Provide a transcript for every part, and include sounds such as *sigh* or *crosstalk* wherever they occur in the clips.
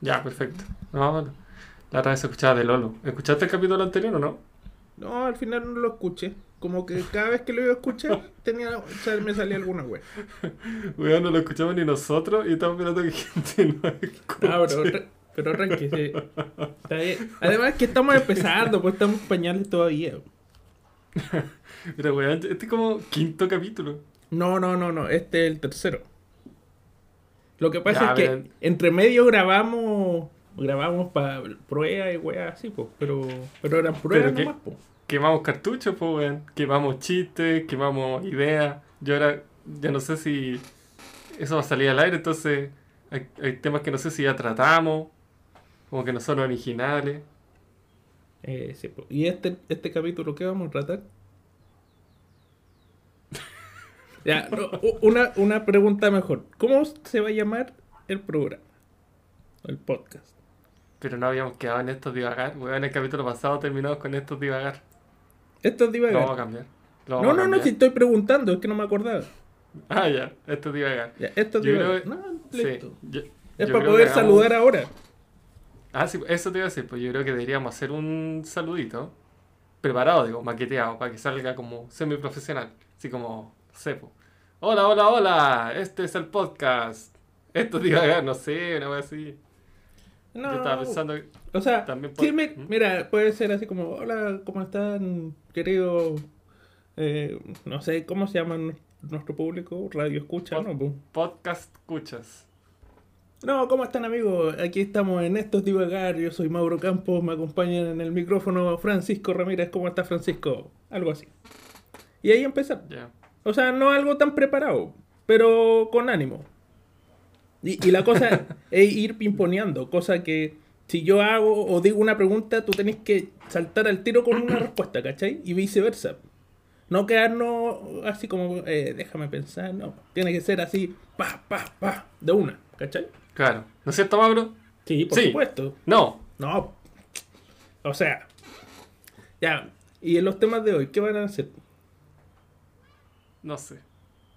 Ya, perfecto. No, la otra vez escuchaba de Lolo. ¿Escuchaste el capítulo anterior o no? No, al final no lo escuché. Como que cada vez que lo iba a escuchar, *laughs* tenía, o sea, me salía alguna wea. Weón, no lo escuchamos ni nosotros y estamos esperando que gente no escuche. Ah, pero, pero tranqui, sí. Está bien. Además que estamos empezando, pues estamos pañales todavía. *laughs* Pero weón, este es como quinto capítulo. No, no, no, no, este es el tercero. Lo que pasa Ya, es que entre medio grabamos grabamos para pruebas y weas así, pues, pero, pero eran pruebas Pero nomás, pues. Quemamos cartuchos, pues weón. Quemamos chistes, quemamos ideas. Yo ahora ya no sé si eso va a salir al aire, entonces hay, hay temas que no sé si ya tratamos. Como que no son originales. Eh, sí. ¿Y este, este capítulo qué vamos a tratar? Ya, no, una, una pregunta mejor. ¿Cómo se va a llamar el programa? El podcast. Pero no habíamos quedado en estos divagar. En el capítulo pasado terminamos con estos divagar. Esto es Lo divagar. vamos a cambiar. No, a no, no, cambiar. si estoy preguntando, es que no me acordaba. Ah, ya, esto es divagar. Ya, esto es Yo divagar. No, Sí, yo- Es yo para poder hagamos- saludar ahora. Ah, sí, eso te iba a decir, pues yo creo que deberíamos hacer un saludito preparado, digo, maqueteado, para que salga como semi-profesional. Así como, sepo. Hola, hola, hola, este es el podcast. Esto te iba a no sé, una vez así. No, Yo estaba pensando, o sea, también sí, me- ¿Mm? mira, puede ser así como, hola, ¿cómo están, querido? eh, no sé, ¿cómo se llama nu- nuestro público? Radio escucha, Pod- ¿no? po? podcast escuchas. No, ¿cómo están amigos? Aquí estamos en Estos Divagar, yo soy Mauro Campos, me acompañan en el micrófono Francisco Ramírez, ¿cómo está Francisco? Algo así. Y ahí empezar. Ya. O sea, no algo tan preparado, pero con ánimo. Y, y la cosa *laughs* es ir pimponeando, cosa que si yo hago o digo una pregunta, tú tenés que saltar al tiro con una respuesta, ¿cachai? Y viceversa. No quedarnos así como, eh, déjame pensar, no. Tiene que ser así, pa, pa, pa, de una, ¿cachai? Claro. ¿No es cierto, Mauro? Sí, por Sí. supuesto. No. No. O sea. Ya. Y en los temas de hoy, ¿qué van a hacer? No sé.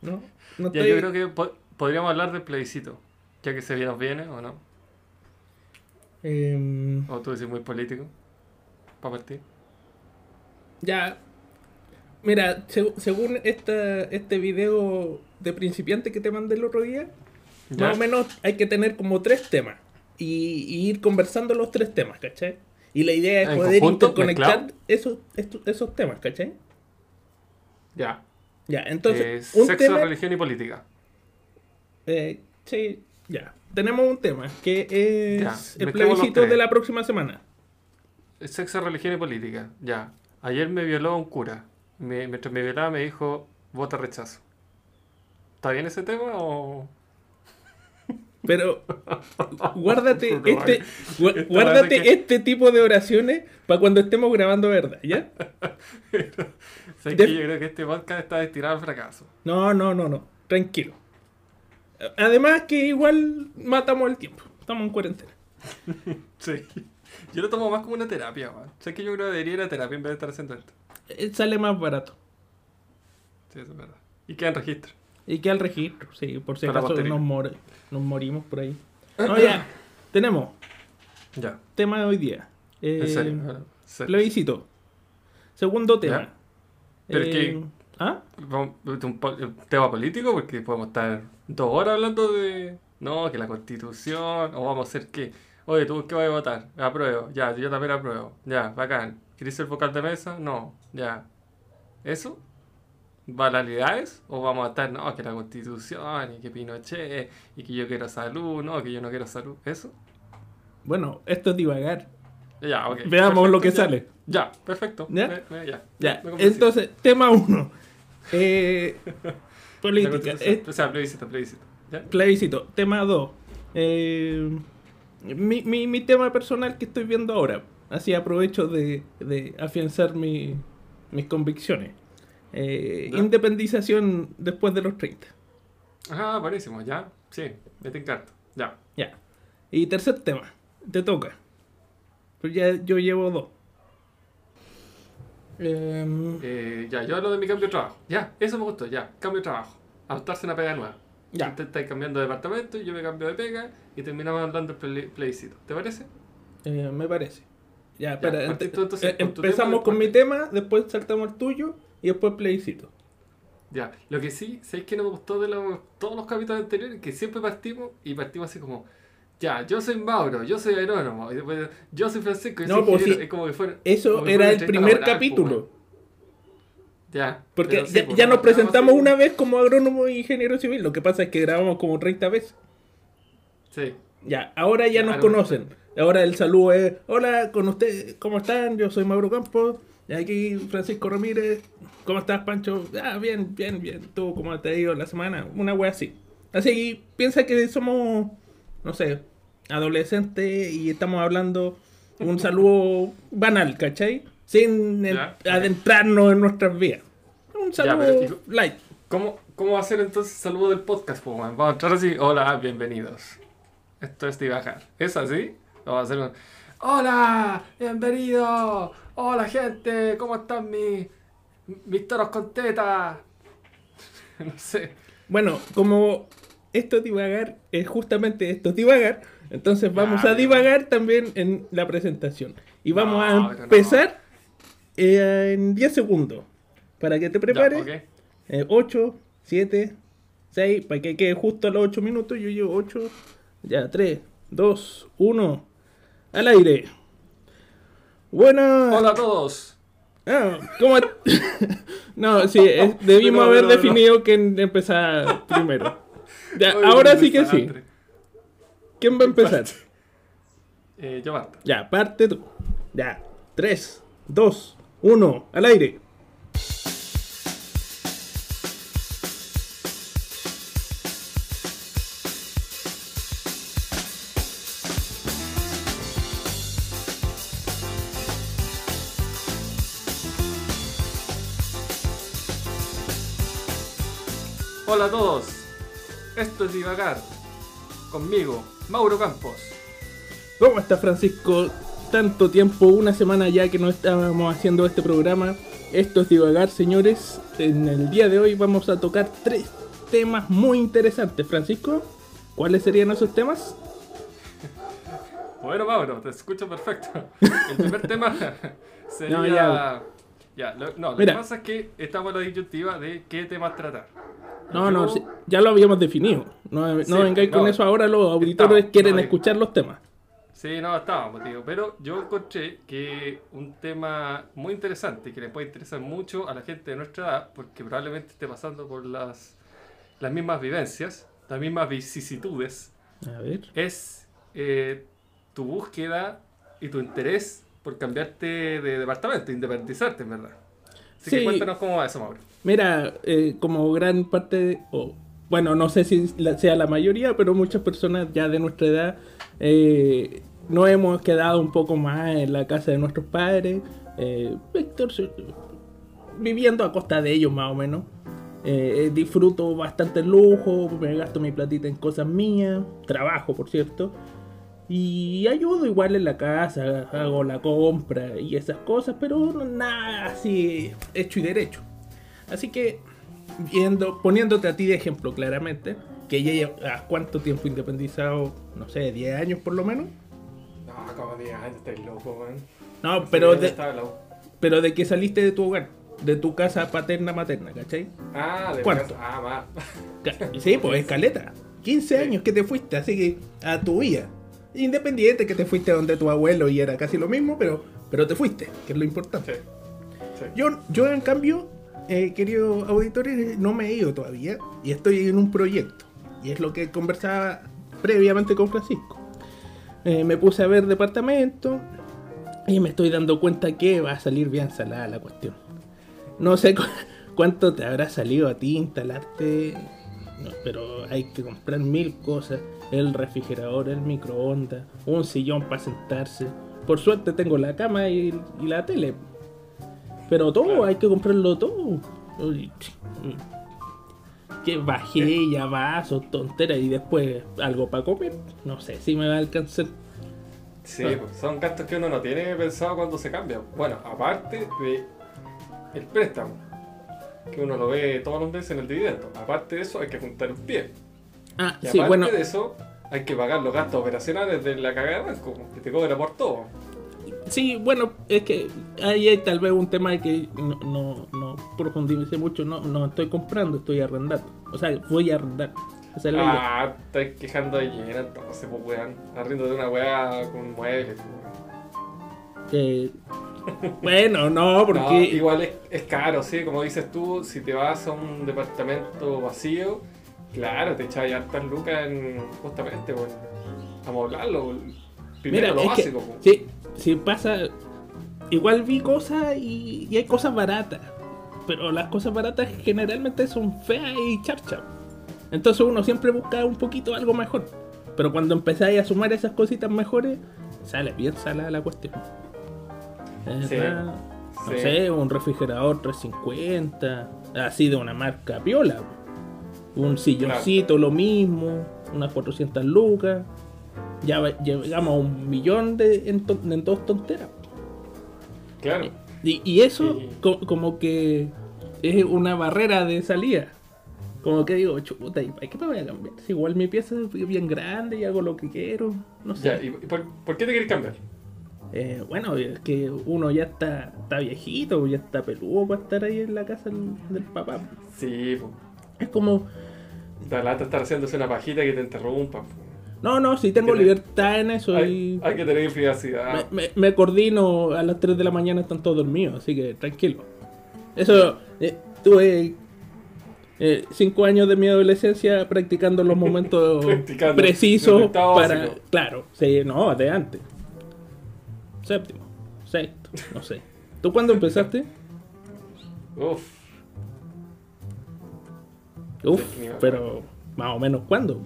¿No? No Ya, yo creo que po- podríamos hablar del plebiscito. Ya que se nos viene, ¿o no? Em, O tú decís muy político. Para partir. Ya. Mira, seg- según esta, este video de principiante que te mandé el otro día, ¿Ya? más o menos hay que tener como tres temas. Y, y ir conversando los tres temas, ¿cachai? Y la idea es ¿En poder conjunto? interconectar ¿Mezclado? esos, esos temas, ¿cachai? Ya. Ya, entonces, Eh, un sexo, tema... religión y política. eh, sí, ya. Tenemos un tema que es Ya, el plebiscito de la próxima semana. Sexo, religión y política. Ya. Ayer me violó un cura. Me- mientras me violaba me dijo, vota rechazo. ¿Está bien ese tema o...? Pero guárdate *laughs* este, gua- esta guárdate que- este tipo de oraciones para cuando estemos grabando verdad, ¿ya? *laughs* ¿Sabes De- que Yo creo que este podcast está destinado al fracaso. No, no, no, no, tranquilo. Además que igual matamos el tiempo, estamos en cuarentena. *laughs* Sí. Yo lo tomo más como una terapia, man. ¿Sabes que yo creo que debería ir a terapia en vez de estar haciendo esto? Eh, Sale más barato. Sí, eso es verdad. Y queda en registro. Y que al registro, sí, por si Para acaso nos, morimos por ahí. *clears throat* No, ya, tenemos Ya. tema de hoy día. Eh, En serio. ahora, en serio. Plebiscito. Segundo tema. Ya. Pero es Eh, que- ¿Ah? Po- un tema político porque podemos estar dos horas hablando de no que la constitución o vamos a hacer qué oye tú qué vas a votar apruebo ya yo también apruebo ya bacán ¿quieres ser vocal de mesa? no ya ¿eso? ¿Banalidades? o vamos a estar no que la constitución y que Pinochet y que yo quiero salud no que yo no quiero salud ¿eso? Bueno, esto es divagar. ya *laughs* Veamos lo que ya. sale. ya perfecto ¿Ya? Me- me- ya, Ya, me entonces, tema uno. *laughs* Eh, *laughs* política. Eh, o sea plebiscito plebiscito ¿ya? plebiscito. Tema 2. mi, mi, mi tema personal que estoy viendo ahora. Así aprovecho de, de afianzar mi- mis convicciones. Eh, independización después de los 30. Ah, buenísimo, ya. Sí, me te encanta. Ya. Ya. Y tercer tema. Te toca. Pues ya yo llevo dos. Em, Eh, ya, yo hablo de mi cambio de trabajo. Ya, eso me gustó, ya. Cambio de trabajo. Adaptarse a una pega nueva. Ya. Usted está cambiando de departamento y yo me cambio de pega y terminamos hablando del plebiscito. ¿Te parece? Eh, me parece. Ya, espera, tú entonces eh, con empezamos tema, con mi tema, después saltamos al tuyo y después plebiscito. Ya, lo que sí, ¿sabéis que no me gustó de los, todos los capítulos anteriores? Que siempre partimos y partimos así como, ya, yo soy Mauro, yo soy agrónomo, y después, yo soy Francisco, yo No, soy pues ingeniero", sí. es como que fuera, Eso como que era el primer laboral, capítulo. pues, Ya. Porque sí, ya, pues, ya no, nos presentamos una vez como agrónomo y ingeniero civil. Lo que pasa es que grabamos como 30 veces. Sí. Ya, ahora ya nos Claro. conocen. Ahora el saludo es, hola, con ustedes, ¿cómo están? Yo soy Mauro Campos. Y aquí Francisco Ramírez. ¿Cómo estás, Pancho? Ah, bien, bien, bien. ¿Tú cómo te ha ido la semana? Una wea así. Así que piensa que somos, no sé, adolescentes y estamos hablando un *laughs* saludo banal, ¿cachai? Sin en- Ya, adentrarnos en nuestras vidas. Un Ya, saludo pero, light. ¿Cómo, ¿Cómo va a ser entonces el saludo del podcast? Man? Vamos a entrar así, hola, bienvenidos. Esto es Tibajar. ¿Es así? Vamos a hacer un, hola, bienvenido. Hola, gente, ¿cómo están mis, mis toros con teta? *laughs* no sé. Bueno, como esto es divagar, es justamente esto es divagar, entonces vamos a divagar también en la presentación. Y vamos No, a pero no. empezar eh, en 10 segundos. Para que te prepares. Ya, ok. Eh, 8, 7, 6, para que quede justo a los 8 minutos. Yo llevo 8, ya 3, 2, 1, al aire. Buenas. Hola a todos. Ah, ¿cómo? *laughs* no, sí, *laughs* es- debimos No, haber no, no. definido quién empezar primero. Ya, ahora sí que sí. ¿Quién va a empezar? Eh, yo parto. Ya, parte tú. Ya, 3, 2, 1, al aire. Hola a todos. Esto es Divagar. Conmigo, Mauro Campos. ¿Cómo está Francisco? Tanto tiempo, una semana ya que no estábamos haciendo este programa. Esto es Divagar, señores. En el día de hoy vamos a tocar tres temas muy interesantes. Francisco, ¿cuáles serían esos temas? Bueno, Mauro, te escucho perfecto. El primer tema *laughs* sería. No, ya. Ya, lo, no, lo Mira. que pasa es que estamos en la disyuntiva de qué temas tratar. No, Yo- no, ya lo habíamos definido. No, no Sí, vengáis con eso ahora, los auditores Estamos, quieren no, escuchar los temas. Sí, no, estábamos, tío. Pero yo encontré que un tema muy interesante que le puede interesar mucho a la gente de nuestra edad, porque probablemente esté pasando por las, las mismas vivencias, las mismas vicisitudes, A ver. es eh, tu búsqueda y tu interés por cambiarte de departamento, independizarte, en verdad. Así Sí. que cuéntanos cómo va eso, Mauro. Mira, eh, como gran parte, de- bueno, no sé si sea la mayoría, pero muchas personas ya de nuestra edad eh, nos hemos quedado un poco más en la casa de nuestros padres, eh, viviendo a costa de ellos más o menos. Eh, eh, disfruto bastante el lujo, me gasto mi platita en cosas mías, trabajo por cierto, y ayudo igual en la casa, hago la compra y esas cosas, pero no- nada así hecho y derecho. Así que, viendo, poniéndote a ti de ejemplo claramente, que ya llevas cuánto tiempo independizado, no sé, 10 años por lo menos. No, como 10 años, estás loco, man. No, pero de, pero de que saliste de tu hogar, de tu casa paterna materna, ¿cachai? Ah, de ¿Cuánto? casa. Ah, más. *laughs* Sí, pues escaleta. 15 Sí. años que te fuiste, así que a tu vida. Independiente que te fuiste donde tu abuelo y era casi lo mismo, pero, pero te fuiste, que es lo importante. Sí. Sí. Yo, yo en cambio, eh, queridos auditores, no me he ido todavía y estoy en un proyecto. Y es lo que conversaba previamente con Francisco. Eh, me puse a ver departamento y me estoy dando cuenta que va a salir bien salada la cuestión. No sé cu- *laughs* cuánto te habrá salido a ti instalarte, pero hay que comprar mil cosas. El refrigerador, el microondas, un sillón para sentarse. Por suerte tengo la cama y la tele. Pero todo, Claro. hay que comprarlo todo. Que vajilla, vasos, tonteras y después algo para comer. No sé si me va a alcanzar. Sí, Ah. pues, son gastos que uno no tiene pensado cuando se cambia. Bueno, aparte de el préstamo, que uno lo ve todos los meses en el dividendo. Aparte de eso, hay que juntar un pie. Ah, Y sí, aparte bueno, de eso, hay que pagar los gastos operacionales de la cagada de banco, que te cobra por todo. Sí, bueno, es que ahí hay tal vez un tema de que no, no, no profundice mucho, no, no estoy comprando, estoy arrendando. O sea, voy a arrendar. Esa es la idea. Ah, estáis quejando de llena entonces, pues weón. Arriendo de una weá con muebles. Eh, bueno, no, *laughs* porque... No, igual es, es caro, sí, como dices tú, si te vas a un departamento vacío, claro, te echas hartas lucas en justamente, bueno, amoblarlo. Primero lo que, básico, pues. sí, sí pasa. Igual vi cosas y, y hay cosas baratas. Pero las cosas baratas generalmente son feas y charcha. Entonces uno siempre busca un poquito algo mejor. Pero cuando empezáis a sumar esas cositas mejores, sale bien salada la cuestión. Sí. No sí. sé, un refrigerador 350, así de una marca piola. Un silloncito, lo mismo, unas 400 lucas. Ya llegamos a un millón de, en, to- en dos tonteras. Claro. Y, y eso Sí. co- como que es una barrera de salida. Como que digo, chuta, ¿y qué me voy a cambiar? Si igual mi pieza es bien grande y hago lo que quiero. No sé. Ya, ¿y por, por qué te quieres cambiar? Eh, bueno, es que uno ya está, está viejito, ya está peludo para estar ahí en la casa del, del papá. Sí, pues. Es como, Da lata estar haciéndose una pajita que te interrumpa. po. No, no, si tengo libertad en eso Hay, y hay que tener privacidad. me, me- me coordino a las 3 de la mañana, están todos dormidos, así que tranquilo. Eso, eh, tuve 5 años de mi adolescencia practicando los momentos *laughs* Practicando. precisos para... básico. Claro, sí, no, de antes. Séptimo, sexto, no sé. ¿Tú cuándo empezaste? Uf, Uf, Sí, pero más o menos cuándo.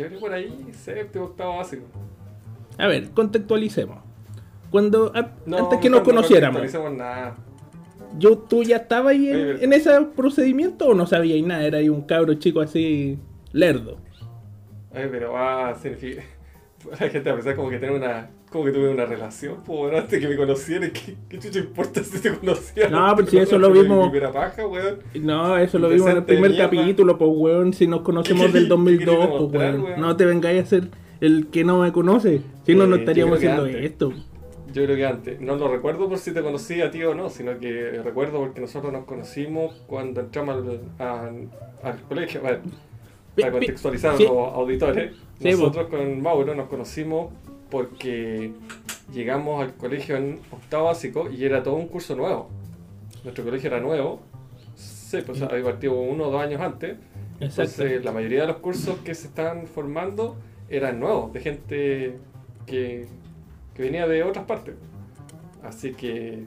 Yo creo por ahí, séptimo, octavo básico. A ver, contextualicemos. Cuando a- No, antes que no, nos no conociéramos, nada. yo tú ya estabas ahí Oye, en, pero- en ese procedimiento o no sabías nada, era ahí un cabro chico así lerdo. Ay, pero va a significar. *laughs* La gente a pensar como que tiene una. Como que tuve una relación, pues bueno, antes que me conocieran. ¿Qué, qué chucha importa si te conocían? No, pero si eso lo *laughs* vimos- Primera paja, weón. No, eso lo vimos en el primer mierda. capítulo, pues weón, si nos conocemos ¿Qué del querí- 2002, qué querí pues weón. weón? No te vengáis a ser el que no me conoce, si no, Eh, no yo estaríamos haciendo esto. Yo creo que antes. No lo recuerdo por si te conocí a ti o no, sino que recuerdo porque nosotros nos conocimos cuando entramos al, al- al colegio. Pi- para contextualizar a los auditores, nosotros con Mauro nos conocimos porque llegamos al colegio en octavo básico y era todo un curso nuevo. Nuestro colegio era nuevo. Sí, pues había partido uno o dos años antes. Exacto. Entonces, la mayoría de los cursos que se estaban formando eran nuevos, de gente que, que venía de otras partes. Así que,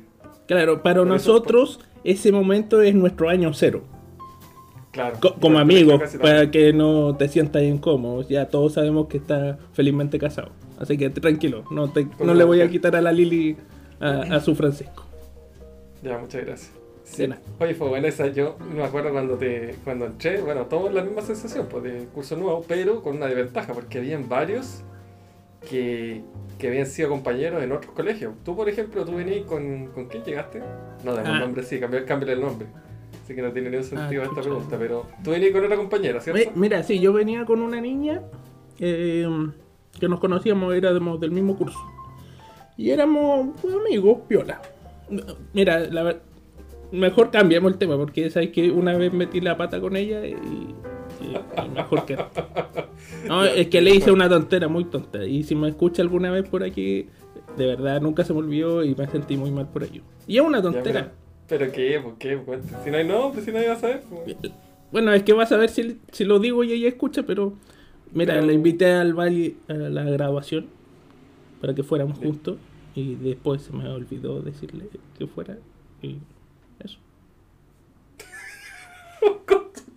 Claro, para eso- nosotros ese momento es nuestro año cero. claro. Co- como amigos, para que no te sientas incómodo. Ya todos sabemos que está felizmente casado. Así que tranquilo, no, te- no le voy a quitar a la Lili a, a su Francisco. Ya, muchas gracias. Sí. Oye, fue buena esa. Yo me acuerdo cuando te cuando entré, bueno, todos la misma sensación, pues de curso nuevo, pero con una desventaja, porque habían varios que, que habían sido compañeros en otros colegios. Tú, por ejemplo, tú venías con. ¿Con quién llegaste? No, dame Ah. un nombre, sí, cámbiale el nombre. Así que no tiene ningún sentido Ah, esta pregunta, pero tú venías con otra compañera, ¿cierto? Mira, sí, yo venía con una niña eh, que nos conocíamos, éramos del mismo curso. Y éramos pues, amigos, piola. Mira, la mejor cambiamos el tema, porque sabes que una vez metí la pata con ella y, y- mejor que... No, es que le hice una tontera, muy tonta. Y si me escucha alguna vez por aquí, de verdad nunca se me olvidó y me sentí muy mal por ello. Y es una Ya, tontera. pero, ¿pero qué? ¿Por qué? Si no hay nombre, si nadie va a saber. pues. Bueno, es que vas a ver si, si lo digo y ella escucha, pero mira, Pero- la invité al baile, a la graduación, para que fuéramos Sí. juntos, y después se me olvidó decirle que fuera, y eso.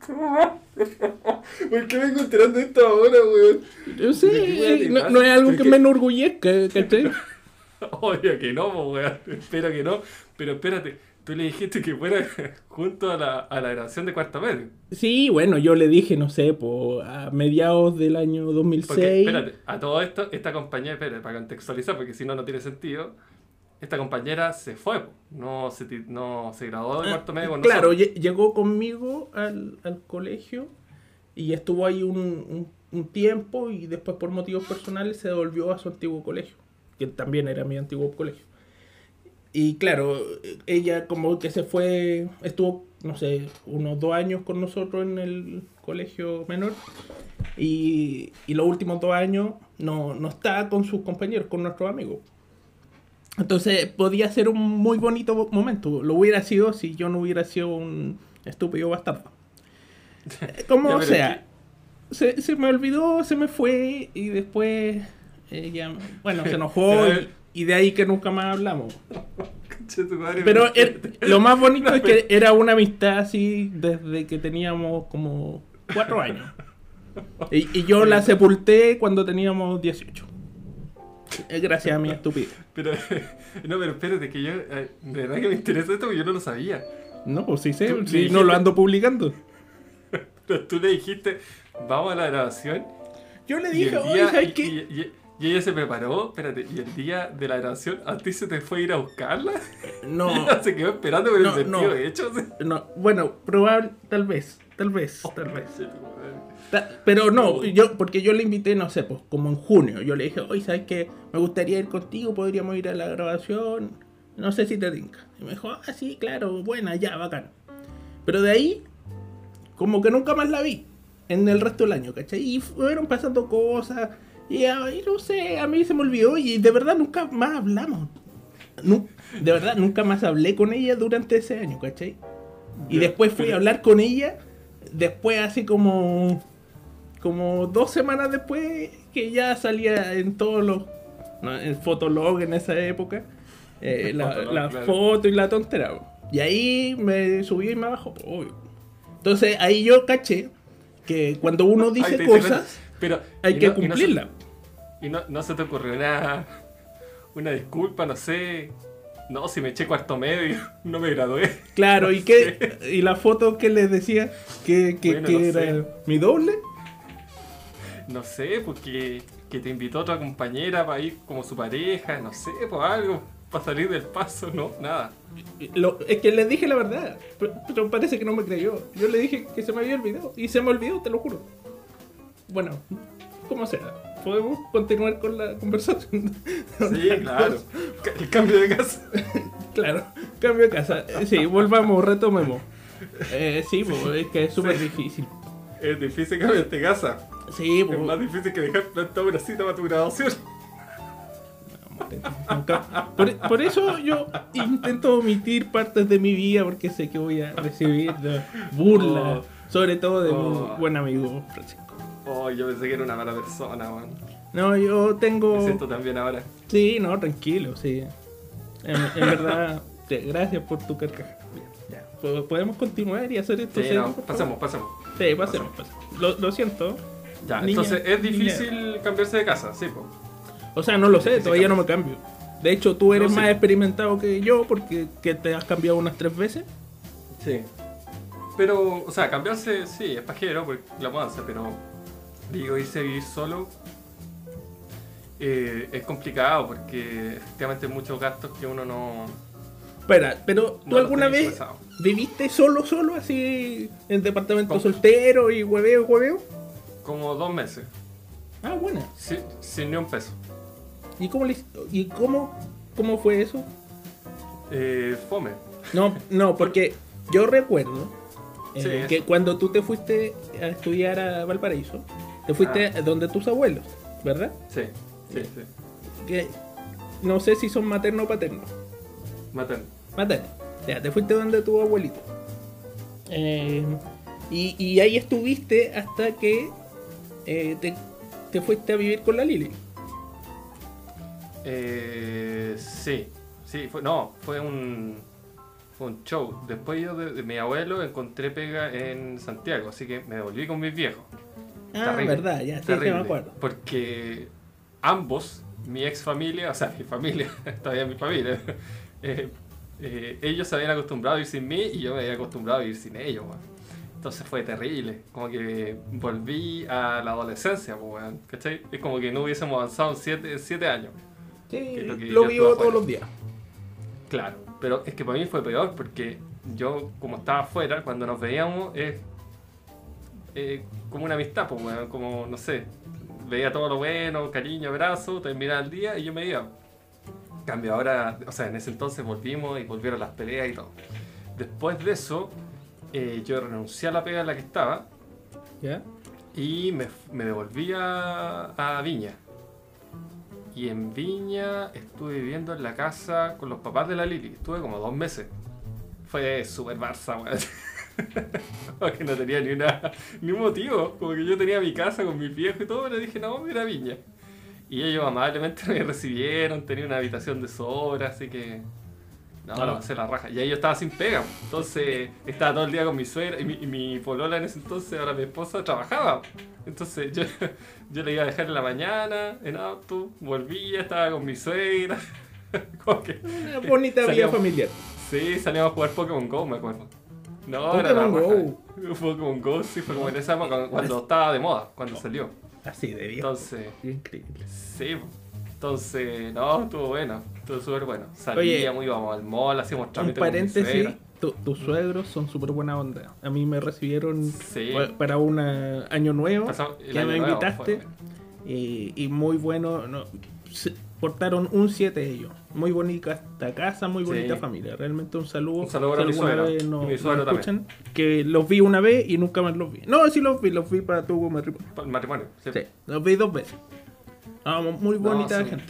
*laughs* ¿Por qué vengo enterando de esto ahora, weón? Yo sé, ¿Pero qué weá te no, no es algo ¿Pero que me enorgullezca, ¿cachai? *laughs* Obvio que no, weón. Espero que no. Pero espérate, tú le dijiste que fuera *laughs* junto a la, a la grabación de cuarto medio. Sí, bueno, yo le dije, no sé, po, a mediados del año Porque, 2006. espérate, a todo esto, esta compañera, espérate, para contextualizar, porque si no, no tiene sentido. Esta compañera se fue, po. no se, no se graduó de Ah, cuarto medio con Claro, llegó conmigo al, al colegio y estuvo ahí un, un- un tiempo y después por motivos personales se devolvió a su antiguo colegio, que también era mi antiguo colegio. Y claro, ella como que se fue, estuvo, no sé, unos dos años con nosotros en el colegio menor. Y, y los últimos dos años no, no está con sus compañeros, con nuestros amigos. Entonces podía ser un muy bonito momento. Lo hubiera sido si yo no hubiera sido un estúpido bastardo. *laughs* Como sea, se, se me olvidó, se me fue y después ella, bueno, se enojó y, y de ahí que nunca más hablamos. *laughs* Pero er- lo más bonito *laughs* es que era una amistad así desde que teníamos como cuatro años. Y, y yo la sepulté cuando teníamos 18. Eh, Gracias a mi estupidez. Pero, *laughs* no, pero espérate, que yo, eh, de verdad que me interesa esto porque yo no lo sabía. No, pues sí sé, sí, no lo ando publicando. Pero tú le dijiste, vamos a la grabación. Yo le dije, oye, ¿sabes qué? Y- ella se preparó, espérate, y el día de la grabación, ¿a ti se te fue a ir a buscarla? No, *laughs* Y ella se quedó esperando con No, el no. de hecho. no, bueno, probable, tal vez, tal vez, tal vez. Ta- Pero no, Oh. yo, porque yo le invité, no sé, pues como en junio. Yo le dije, oye, ¿sabes qué? Me gustaría ir contigo, podríamos ir a la grabación. No sé si te tinca. Y me dijo, ah, sí, claro, buena, ya, bacán. Pero de ahí, como que nunca más la vi en el resto del año, ¿cachai? Y fueron pasando cosas. Y, ay, no sé, a mí se me olvidó y de verdad nunca más hablamos. Nu- de verdad, nunca más hablé con ella durante ese año, ¿cachai? Y después fui a hablar con ella, después así como como dos semanas después que ya salía en todos los no, en Fotolog en esa época eh, *laughs* la, Fotolog, la claro. foto y la tontera y ahí me subí y me bajó obvio. entonces ahí yo caché que cuando uno dice cosas pero, hay y que no- y no cumplirla Y no, no se te ocurrió una, una disculpa, no sé. No, si me eché cuarto medio, no me gradué. claro y *laughs* que y la foto que les decía que, que, Bueno, que no era mi doble No sé, porque que te invitó otra compañera para ir como su pareja, no sé, pues algo, para salir del paso, no, nada. Lo- es que les dije la verdad, pero, pero parece que no me creyó. Yo le dije que se me había olvidado y se me olvidó, te lo juro. Bueno, como sea, podemos continuar con la conversación. Sí, *laughs* claro. El cambio de casa. *laughs* claro, cambio de casa. Eh, Sí, volvamos, retomemos. Eh, sí, pues, es que es súper Sí. difícil. Es difícil cambiar de casa. Sí, Es pues, más difícil que dejar plantada una cita para tu graduación. nunca- por, por eso yo intento omitir partes de mi vida porque sé que voy a recibir burlas, Oh. sobre todo de Oh. mi buen amigo Francisco. Oh, yo pensé que era una mala persona, man. No, yo tengo... Me siento tan bien ahora. Sí, no, tranquilo, sí. En, en verdad, *laughs* gracias por tu carcajada. Bien, ya. ¿Po- ¿Podemos continuar y hacer esto Sí, serio, no, pasemos, pasemos. Sí, pasemos, pasemos. Lo, lo siento. Ya, Niña, entonces es niña. difícil cambiarse de casa, sí, pues. O sea, no lo sé, todavía no me cambio. De hecho, tú eres No, sí. más experimentado que yo porque que te has cambiado unas tres veces. Sí. Pero, o sea, cambiarse, sí, es pajero, porque la mudanza, pero digo, irse a vivir solo eh, es complicado porque efectivamente hay muchos gastos que uno no. Espera, pero ¿tú no alguna vez viviste solo, solo, así, en departamento ¿Cómo? soltero y hueveo, hueveo? Como dos meses, Ah, buena. sin, sin ni un peso. ¿Y cómo, le- y cómo, cómo fue eso? Eh, fome. No, no, *laughs* porque yo recuerdo eh, Sí, que cuando tú te fuiste a estudiar a Valparaíso, te fuiste Ah. donde tus abuelos, ¿verdad? Sí, sí, sí. Que no sé si son materno o paterno. Maten. Materno. Ya, te fuiste donde tu abuelito. Eh, y, y ahí estuviste hasta que eh, te, te fuiste a vivir con la Lili. Eh, sí, sí, fue, no, fue un, fue un show. Después yo de, de mi abuelo encontré pega en Santiago, así que me devolví con mis viejos. Ah, Terrible, verdad, ya, sí, sí, Terrible, me acuerdo. Porque ambos, mi ex familia, o sea, mi familia, *laughs* todavía mi familia, *laughs* eh, eh, ellos se habían acostumbrado a ir sin mí y yo me había acostumbrado a ir sin ellos, weón. Entonces fue terrible, como que volví a la adolescencia, pues, weón, ¿cachai? Es como que no hubiésemos avanzado en siete, siete años. Sí, que lo que lo vivo todos los días. Claro, pero es que para mí fue peor porque yo, como estaba afuera, cuando nos veíamos, es eh, como una amistad, pues, weón, como, no sé, veía todo lo bueno, cariño, abrazo, terminaba el día y yo me iba. Cambio, ahora, o sea, en ese entonces volvimos y volvieron las peleas y todo. Después de eso, eh, yo renuncié a la pega en la que estaba ¿Ya? y me, me devolví a, a Viña. Y en Viña estuve viviendo en la casa con los papás de la Lili. Estuve como dos meses. Fue súper Barça, weón. *laughs* *laughs* Porque no tenía ni, una, ni un motivo. Como que yo tenía mi casa con mis viejos y todo, pero dije, no, voy a ir a Viña. Y ellos amablemente *laughs* me recibieron, tenía una habitación de sobra, así que... No, Ah. no, pasé la raja. Y ahí yo estaba sin pega. Entonces estaba todo el día con mi suegra y mi, y mi polola en ese entonces, ahora mi esposa, trabajaba. Entonces yo, *laughs* yo le iba a dejar en la mañana en auto, volvía, estaba con mi suegra. Como que- Una bonita vida familiar. Sí, salíamos a jugar Pokémon Go, me acuerdo. No, era la. Go. Pokémon Go, sí, fue como en esa época cuando estaba de moda, cuando salió. Así de bien. Entonces, Increíble. sí, entonces, no, estuvo bueno, estuvo súper bueno. Salíamos, íbamos al mall, hacíamos Un trámites con mi paréntesis, tu- tus suegros son súper buena onda. A mí me recibieron Sí. para un año nuevo Pasamos- que año me nuevo invitaste y, y muy bueno. no, portaron un 7 ellos. Muy bonita esta casa, muy Sí. bonita familia. Realmente un saludo. Un saludo si para mi no- Y mi no suegro escuchan, Que los vi una vez y nunca más los vi. No, sí los vi, los vi para tu matrimonio. para el matrimonio. Sí. Sí, los vi dos veces. No, muy No, bonita sí. gente.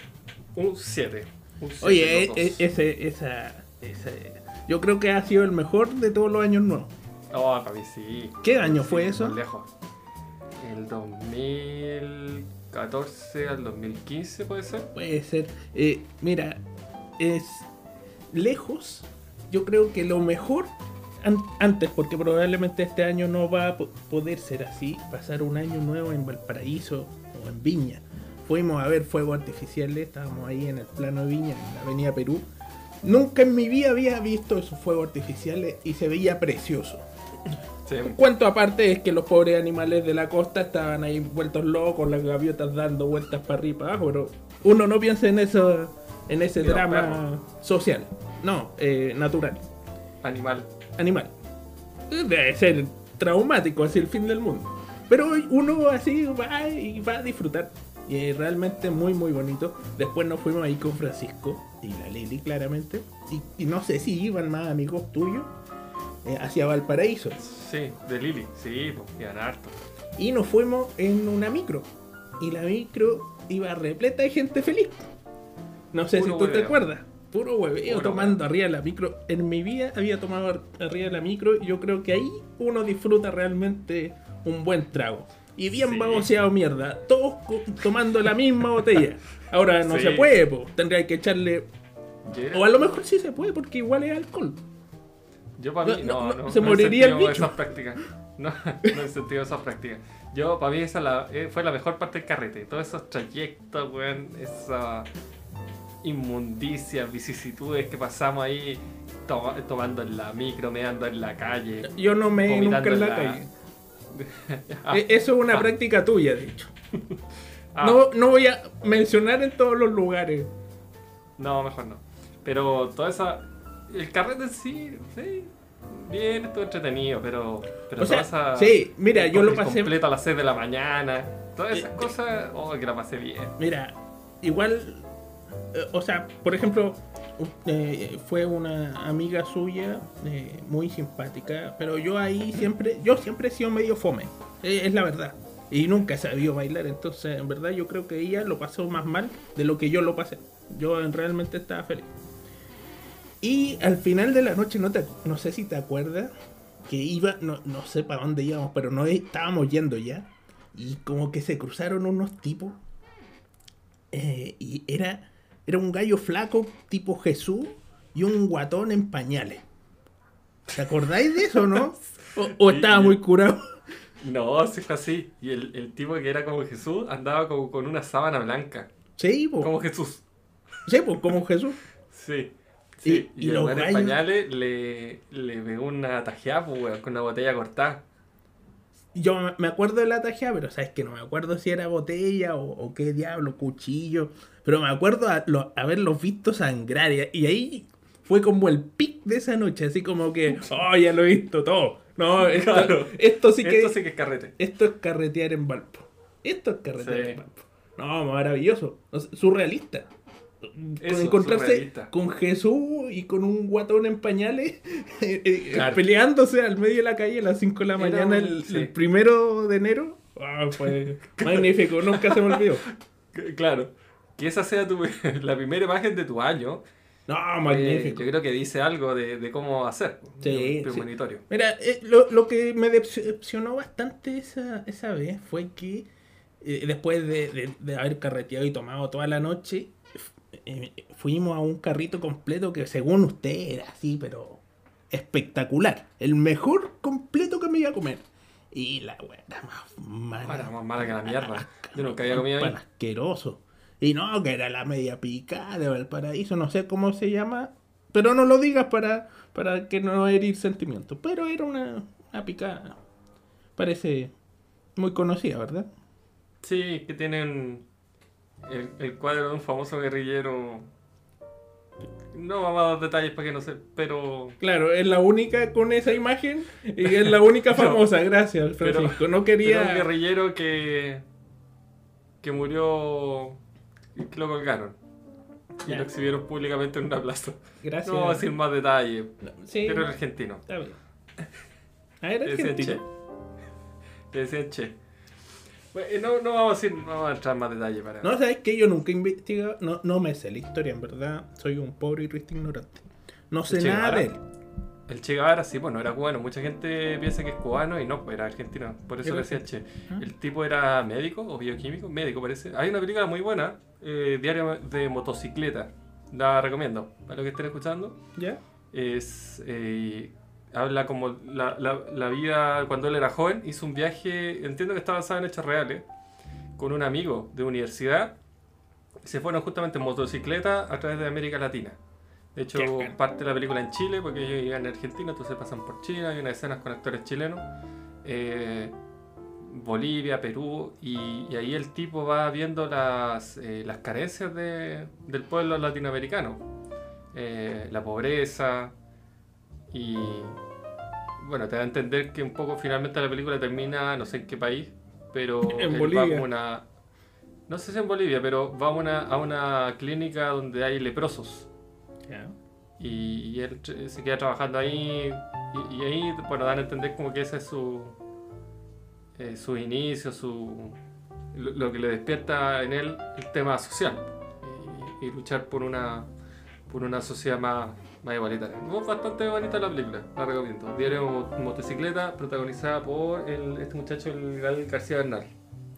Un 7. Oye, e- e- ese, esa, ese- yo creo que ha sido el mejor de todos los años nuevos. Oh, para mí sí. ¿Qué año fue eso? lejos. El 2014 al 2015 puede ser. Puede ser. Eh, mira, es lejos. Yo creo que lo mejor an- antes, porque probablemente este año no va a po- poder ser así, pasar un año nuevo en Valparaíso o en Viña. Fuimos a ver fuegos artificiales, estábamos ahí en el plano de Viña, en la Avenida Perú. Nunca en mi vida había visto esos fuegos artificiales y se veía precioso. Sí. Un cuento aparte es que los pobres animales de la costa estaban ahí vueltos locos, las gaviotas dando vueltas para arriba y para abajo, pero uno no piensa en eso, en ese drama social, no, eh, natural, Animal. animal. Debe ser traumático, así el fin del mundo. Pero uno así va y va a disfrutar. Y es realmente muy muy bonito. Después nos fuimos ahí con Francisco y la Lili claramente. Y, y no sé si iban más amigos tuyos eh, hacia Valparaíso. Sí, de Lili. Sí, pues, iban harto. Y nos fuimos en una micro. Y la micro iba repleta de gente feliz. No sé Puro si tú te acuerdas. Puro hueveo Puro tomando arriba de la micro. En mi vida había tomado ar- arriba de la micro y yo creo que ahí uno disfruta realmente un buen trago. Y bien Sí. baboseado mierda. Todos tomando la misma botella. Ahora no Sí. se puede, po. tendría que echarle... O a lo mejor sí se puede porque igual es alcohol. yo para mí, no, no, no, no. se moriría el bicho. esas prácticas. No, no he sentido esas prácticas. Yo, para mí, esa la- eh, fue la mejor parte del carrete. Todos esos trayectos, weón, esa inmundicia, vicisitudes que pasamos ahí to- tomando en la micro, meando en la calle. Yo no me Vomitando nunca en la calle. *laughs* Ah, E- Eso es una ah, práctica tuya, de hecho. *laughs* ah. No, no voy a mencionar en todos los lugares. No, mejor no. Pero toda esa. El carrete en sí, sí. Bien, estuvo entretenido, pero. pero O sea, toda esa- sí, mira, el yo lo pasé- completo a las 6 de la mañana. Todas esas Eh, cosas. Oh, que la pasé bien. Mira, igual, o sea, por ejemplo, eh, fue una amiga suya eh, muy simpática, pero yo ahí siempre, yo siempre he sido medio fome, eh, es la verdad. Y nunca he sabido bailar, entonces en verdad yo creo que ella lo pasó más mal de lo que yo lo pasé. Yo en- realmente estaba feliz. Y al final de la noche, no, te, no sé si te acuerdas, que iba, no, no sé para dónde íbamos, pero no estábamos yendo ya. Y como que se cruzaron unos tipos. eh, y era, era un gallo flaco tipo Jesús y un guatón en pañales. ¿Te acordáis de eso, no? *laughs* O, o estaba muy curado. No, sí fue así. Y el, el tipo que era como Jesús andaba como con una sábana blanca. Sí, po. Como Jesús. Sí, po, como Jesús. Sí. Sí. Y- Y, y los gallos- pañales le, le pegó una tajeada, pues, weón, con una botella cortada. Yo me- acuerdo de la tajada, pero sabes que no me acuerdo si era botella o, o qué diablo, cuchillo. Pero me acuerdo a, lo- haberlos visto sangrar. Y, y ahí fue como el pic de esa noche, así como que, oh, ya lo he visto todo. No, *laughs* esto, Claro. esto sí que Esto sí que es carrete. esto es carretear en Valpo. Esto es carretear Sí. en Valpo. No, maravilloso. Surrealista. Eso, encontrarse con Jesús y con un guatón en pañales *laughs* eh, eh, Claro. peleándose al medio de la calle a las 5 de la mañana un- el, sí. el primero de enero. Ah, fue *laughs* magnífico, nunca se me olvidó. *laughs* Claro. Que esa sea tu, la primera imagen de tu año. No, eh, magnífico. yo creo que dice algo de, de cómo hacer. Sí, un sí. premonitorio. Mira, eh, lo, lo que me decepcionó bastante esa, esa vez fue que eh, después de, de- de haber carreteado y tomado toda la noche, eh, fuimos a un carrito completo que según usted era así, pero espectacular. El mejor completo que me iba a comer. Y la weá era más mala. Era más mala que la mierda. Yo nunca había comido ahí. Asqueroso. Y no, que era la media picada de Valparaíso, no sé cómo se llama. Pero no lo digas para, para que no herir sentimientos. Pero era una, una picada. Parece muy conocida, ¿verdad? Sí, que tienen el, el cuadro de un famoso guerrillero. No vamos a dar detalles para que no se. Pero. Claro, es la única con esa imagen y es la única *laughs* famosa. Gracias, Pero- Francisco. no Pero un quería. guerrillero que. que murió. y que lo colgaron. Y lo exhibieron públicamente en una plaza. Gracias. No vamos a decir más detalles. Sí, Pero era argentino. está bien. A ver, Le decían argentino. Che. Le decían Che. Bueno, no, no vamos a decir, no vamos a entrar en más detalles para. No, sabes que yo nunca he investigado, no, no me sé la historia, en verdad. Soy un pobre y triste ignorante. No sé nada de él. El Che Guevara, sí, bueno, era cubano. Mucha gente piensa que es cubano y no, pues era argentino. Por eso le decía Che. Ah. El tipo era médico o bioquímico, médico parece. Hay una película muy buena, eh, Diario de motocicleta. La recomiendo para los que estén escuchando. ¿Ya? Es, eh, habla como la, la- la vida cuando él era joven. Hizo un viaje, entiendo que está basado en hechos reales, con un amigo de universidad. Se fueron justamente en motocicleta a través de América Latina. De hecho, parte de la película en Chile, porque ellos iban en Argentina, entonces pasan por Chile, hay unas escenas con actores chilenos. eh, Bolivia, Perú, y, y ahí el tipo va viendo las, eh, las carencias de- del pueblo latinoamericano. Eh, la pobreza, y bueno, te da a entender que un poco finalmente la película termina, no sé en qué país, pero En Bolivia. una... No sé si en Bolivia, pero va a una, a una clínica donde hay leprosos. Ya. Y, y él se queda trabajando ahí. Y, y ahí, bueno, dan a entender como que ese es su. eh, su inicio, su. Lo, lo que le despierta en él el tema social. Y, y luchar por una. por una sociedad más, más igualitaria. No, bastante bonita la película, la recomiendo. Diario Motocicleta, protagonizada por el, este muchacho, el Gal García Bernal.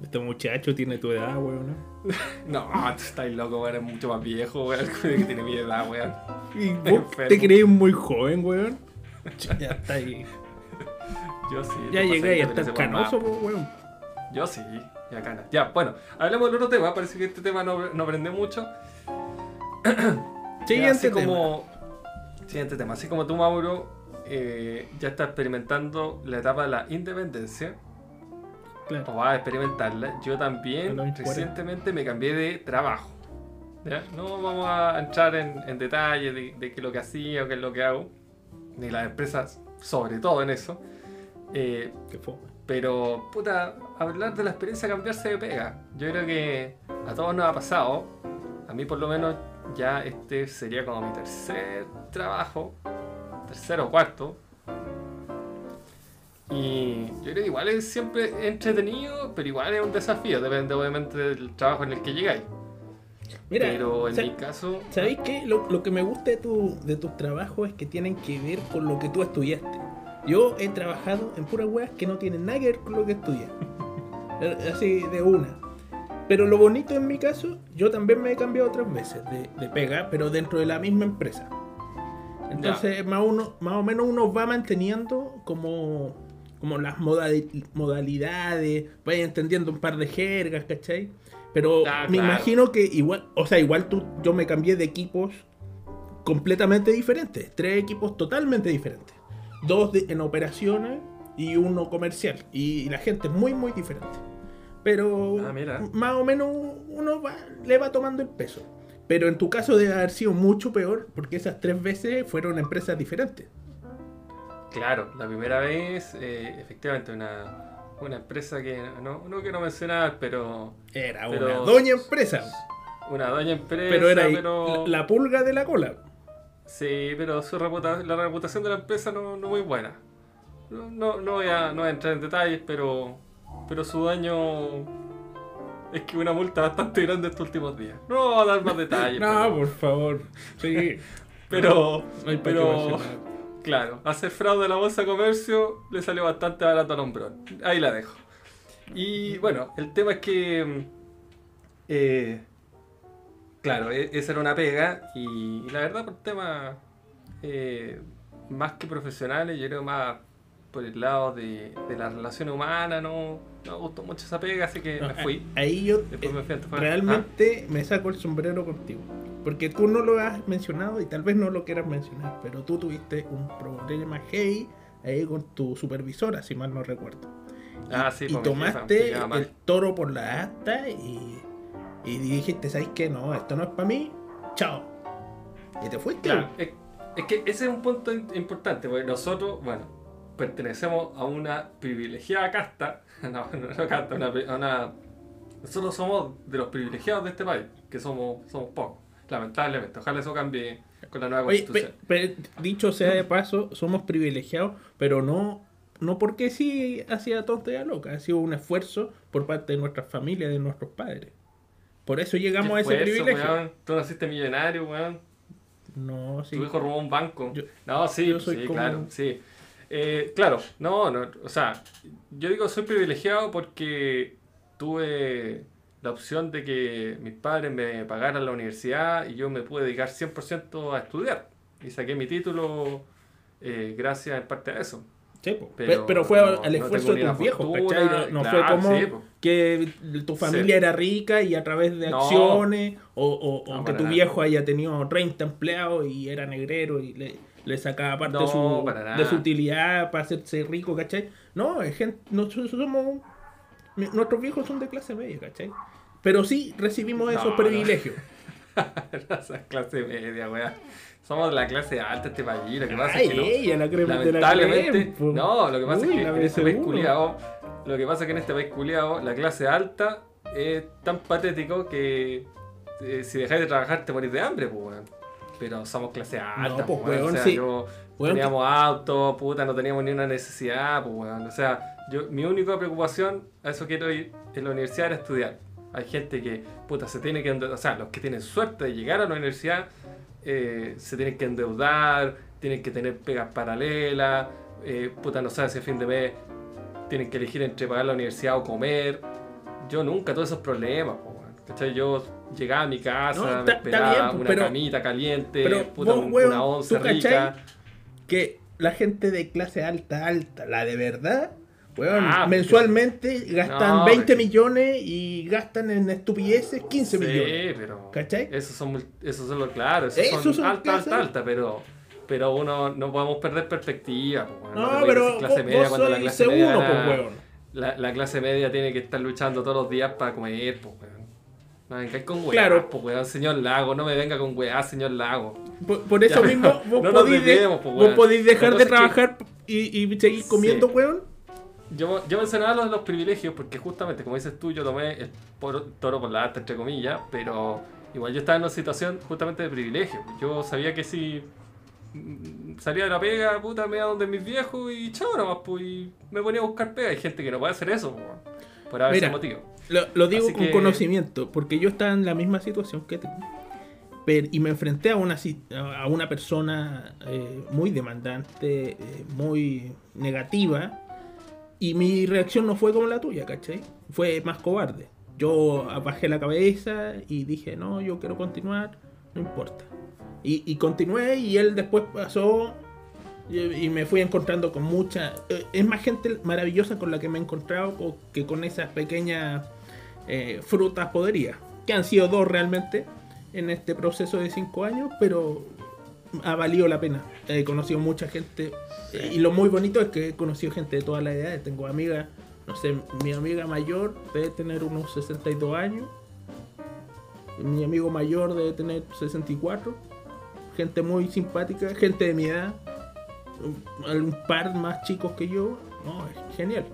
Este muchacho tiene tu edad, weón. ¿no? *laughs* No, tú estás loco, weón, es mucho más viejo, weón, *laughs* que tiene mi edad, weón. ¿Y vos te crees muy joven, weón? *laughs* Ya está ahí. Yo sí. Ya llegué pasé y que está tenés buen canoso, weón. Yo sí, ya cana. Ya, bueno, hablemos del otro tema. Parece que este tema no, no mucho. Siguiente como. Siguiente tema. Así como tú, Mauro, eh, ya estás experimentando la etapa de la independencia. Claro. O vas a experimentarla. Yo también los 40. recientemente me cambié de trabajo. ¿ya? No vamos a entrar en, en detalle de, de qué es lo que hacía o qué es lo que hago. Ni las empresas, sobre todo en eso. Eh, Qué pero, puta, hablar de la experiencia de cambiarse de pega. Yo creo que a todos nos ha pasado. A mí, por lo menos, ya este sería como mi tercer trabajo. Tercero o cuarto. Y yo creo que igual es siempre entretenido, pero igual es un desafío. Depende, obviamente, del trabajo en el que llegáis. Mira, pero en mi caso. ¿sabéis qué? Lo, lo que me gusta de, tu, de tus trabajos es que tienen que ver con lo que tú estudiaste. Yo he trabajado en puras weas que no tienen nada que ver con lo que estudié. *laughs* Eh, Así de una. Pero lo bonito en mi caso, yo también me he cambiado otras veces de, de pega, pero dentro de la misma empresa. Entonces, más, uno, más o menos uno va manteniendo como, como las modali- modalidades, vaya entendiendo un par de jergas, ¿cachai? Pero Ah, me claro. imagino que igual, o sea, igual tú, yo me cambié de equipos completamente diferentes, tres equipos totalmente diferentes. Dos de- en operaciones y uno comercial. Y la gente es muy, muy diferente. Pero Ah, más o menos uno va- le va tomando el peso. Pero en tu caso debe haber sido mucho peor porque esas tres veces fueron empresas diferentes. claro, la primera vez, eh, efectivamente, una, una empresa que no, no quiero mencionar, pero Era Pero- una doña empresa. una doña empresa, Pero era pero- la, la pulga de la cola. Sí, pero su reputa- la reputación de la empresa no, no muy buena. No, no, no voy a, no voy a entrar en detalles, pero, pero su daño es que una multa bastante grande estos últimos días. No voy a dar más detalles. *laughs* No, pero, por favor. Sí. *laughs* pero, No hay pero claro, hacer fraude a la bolsa de comercio le salió bastante barato al hombrón. Ahí la dejo. Y bueno, el tema es que... eh, claro, e- esa era una pega y, la verdad por temas eh, más que profesionales, yo creo más por el lado de, de la relación humana, no, no me gustó mucho esa pega, así que No, me fui. Ahí yo Después eh, me fui a Antofagasta. realmente me saco el sombrero contigo. Porque tú no lo has mencionado y tal vez no lo quieras mencionar, pero tú tuviste un problema heavy ahí con tu supervisora, si mal no recuerdo. Y, Ah, sí, y pues, jefa tomaste el toro por la asta y, y dijiste, ¿sabes qué? No, esto no es para mí. Chao. Y te fuiste. Claro, es, es que ese es un punto importante, porque nosotros, bueno, pertenecemos a una privilegiada casta, *laughs* no, no, no casta, una, nosotros somos de los privilegiados de este país, que somos, somos pocos, lamentablemente, ojalá eso cambie con la nueva Oye, constitución. pe- pe- dicho sea de paso, somos privilegiados, pero no, no porque sí hacía tontería loca, ha sido un esfuerzo por parte de nuestras familias, de nuestros padres. Por eso llegamos a ese ¿Qué fue eso, privilegio. weón? Tú naciste millonario, weón. No, sí. Tu hijo robó un banco. Yo- no, sí, yo soy sí, como- claro, sí. Eh, claro, no, no, o sea, yo digo soy privilegiado porque tuve la opción de que mis padres me pagaran la universidad y yo me pude dedicar 100% a estudiar. Y saqué mi título eh, gracias en parte a eso. Sí. Pero Pe- pero, fue no- al esfuerzo de tus viejos. No, claro, fue como sí, que tu familia era rica y a través de No. acciones, o, o- o que tu nada. viejo haya tenido 30 empleados y era negrero y le, le sacaba parte de, No, su, de su utilidad para hacerse rico, ¿cachai? No, es gente, nosotros somos, nuestros viejos son de clase media, ¿cachai? Pero sí recibimos No, esos no. privilegios. *laughs* Esa clase media, weón. Somos de la clase alta este país. Lo que pasa Ay, es que no. ella, la crema de la Lamentablemente, crema, no, lo que pasa Uy, es que en este país BSU. culiado, lo que pasa es que en este país culiado, la clase alta es tan patético que eh, si dejáis de trabajar te morís de hambre, pues, weón. Pero somos clase alta, pues, pues, weón. weón, O sea, sí. yo Weón, teníamos auto, puta, no teníamos ni una necesidad, pues, weón. O sea, yo, mi única preocupación, a eso quiero ir, en la universidad era estudiar. Hay gente que, puta, se tiene que endeudar, o sea, los que tienen suerte de llegar a la universidad, eh, se tienen que endeudar, tienen que tener pegas paralelas, eh, puta, no saben si a fin de mes tienen que elegir entre pagar la universidad o comer. Yo nunca tuve esos problemas, weón. ¿Cachai? Yo llegaba a mi casa, No, me esperaba bien, una pero- camita caliente, pero puta, vos, un- weón, una once ¿tú cachai? rica. que la gente de clase alta, alta, la de verdad, weón, Ah, porque- mensualmente gastan No, 20 porque- millones y gastan en estupideces 15 Sí, millones. pero. ¿Cachai? Esos son, esos son los claros, esos, Esos son, son alta, alta, alta, pero. Pero uno no podemos perder perspectiva. weón. No, pero clase vos, media vos cuando la sois clase media C1, gana- pues, la clase media tiene que estar luchando todos los días para comer, pues, No vengáis con weá, Claro. weón, señor Lago, no me venga con weá, señor Lago. Por, por eso Ya, mismo *laughs* no vos, nos podís, vos podís dejar de que- trabajar y, y seguir comiendo, Sí. weón. Yo, yo mencionaba los, los privilegios porque justamente, como dices tú, yo tomé el por- toro por la alta, entre comillas, pero igual yo estaba en una situación justamente de privilegio. Yo sabía que si salía de la pega, puta, me iba donde mis viejos y chao nomás, pues, y me ponía a buscar pega. Hay gente que no puede hacer eso, po, por haber Mira. motivo. Lo, lo digo Así con que- conocimiento, porque yo estaba en la misma situación que tú. Y me enfrenté a una, a una persona eh, muy demandante, eh, muy negativa, y mi reacción no fue como la tuya, ¿cachai? Fue más cobarde. Yo bajé la cabeza y dije, no, yo quiero continuar, no importa. Y, y continué y él después pasó y, y me fui encontrando con mucha... eh, es más gente maravillosa con la que me he encontrado co- que con esas pequeñas eh, frutas podridas, que han sido dos realmente en este proceso de cinco años, pero ha valido la pena. He conocido mucha gente y lo muy bonito es que he conocido gente de todas las edades. Tengo amigas, no sé, mi amiga mayor debe tener unos 62 años, mi amigo mayor debe tener 64, gente muy simpática, gente de mi edad. Un, par más chicos que yo, no, es genial.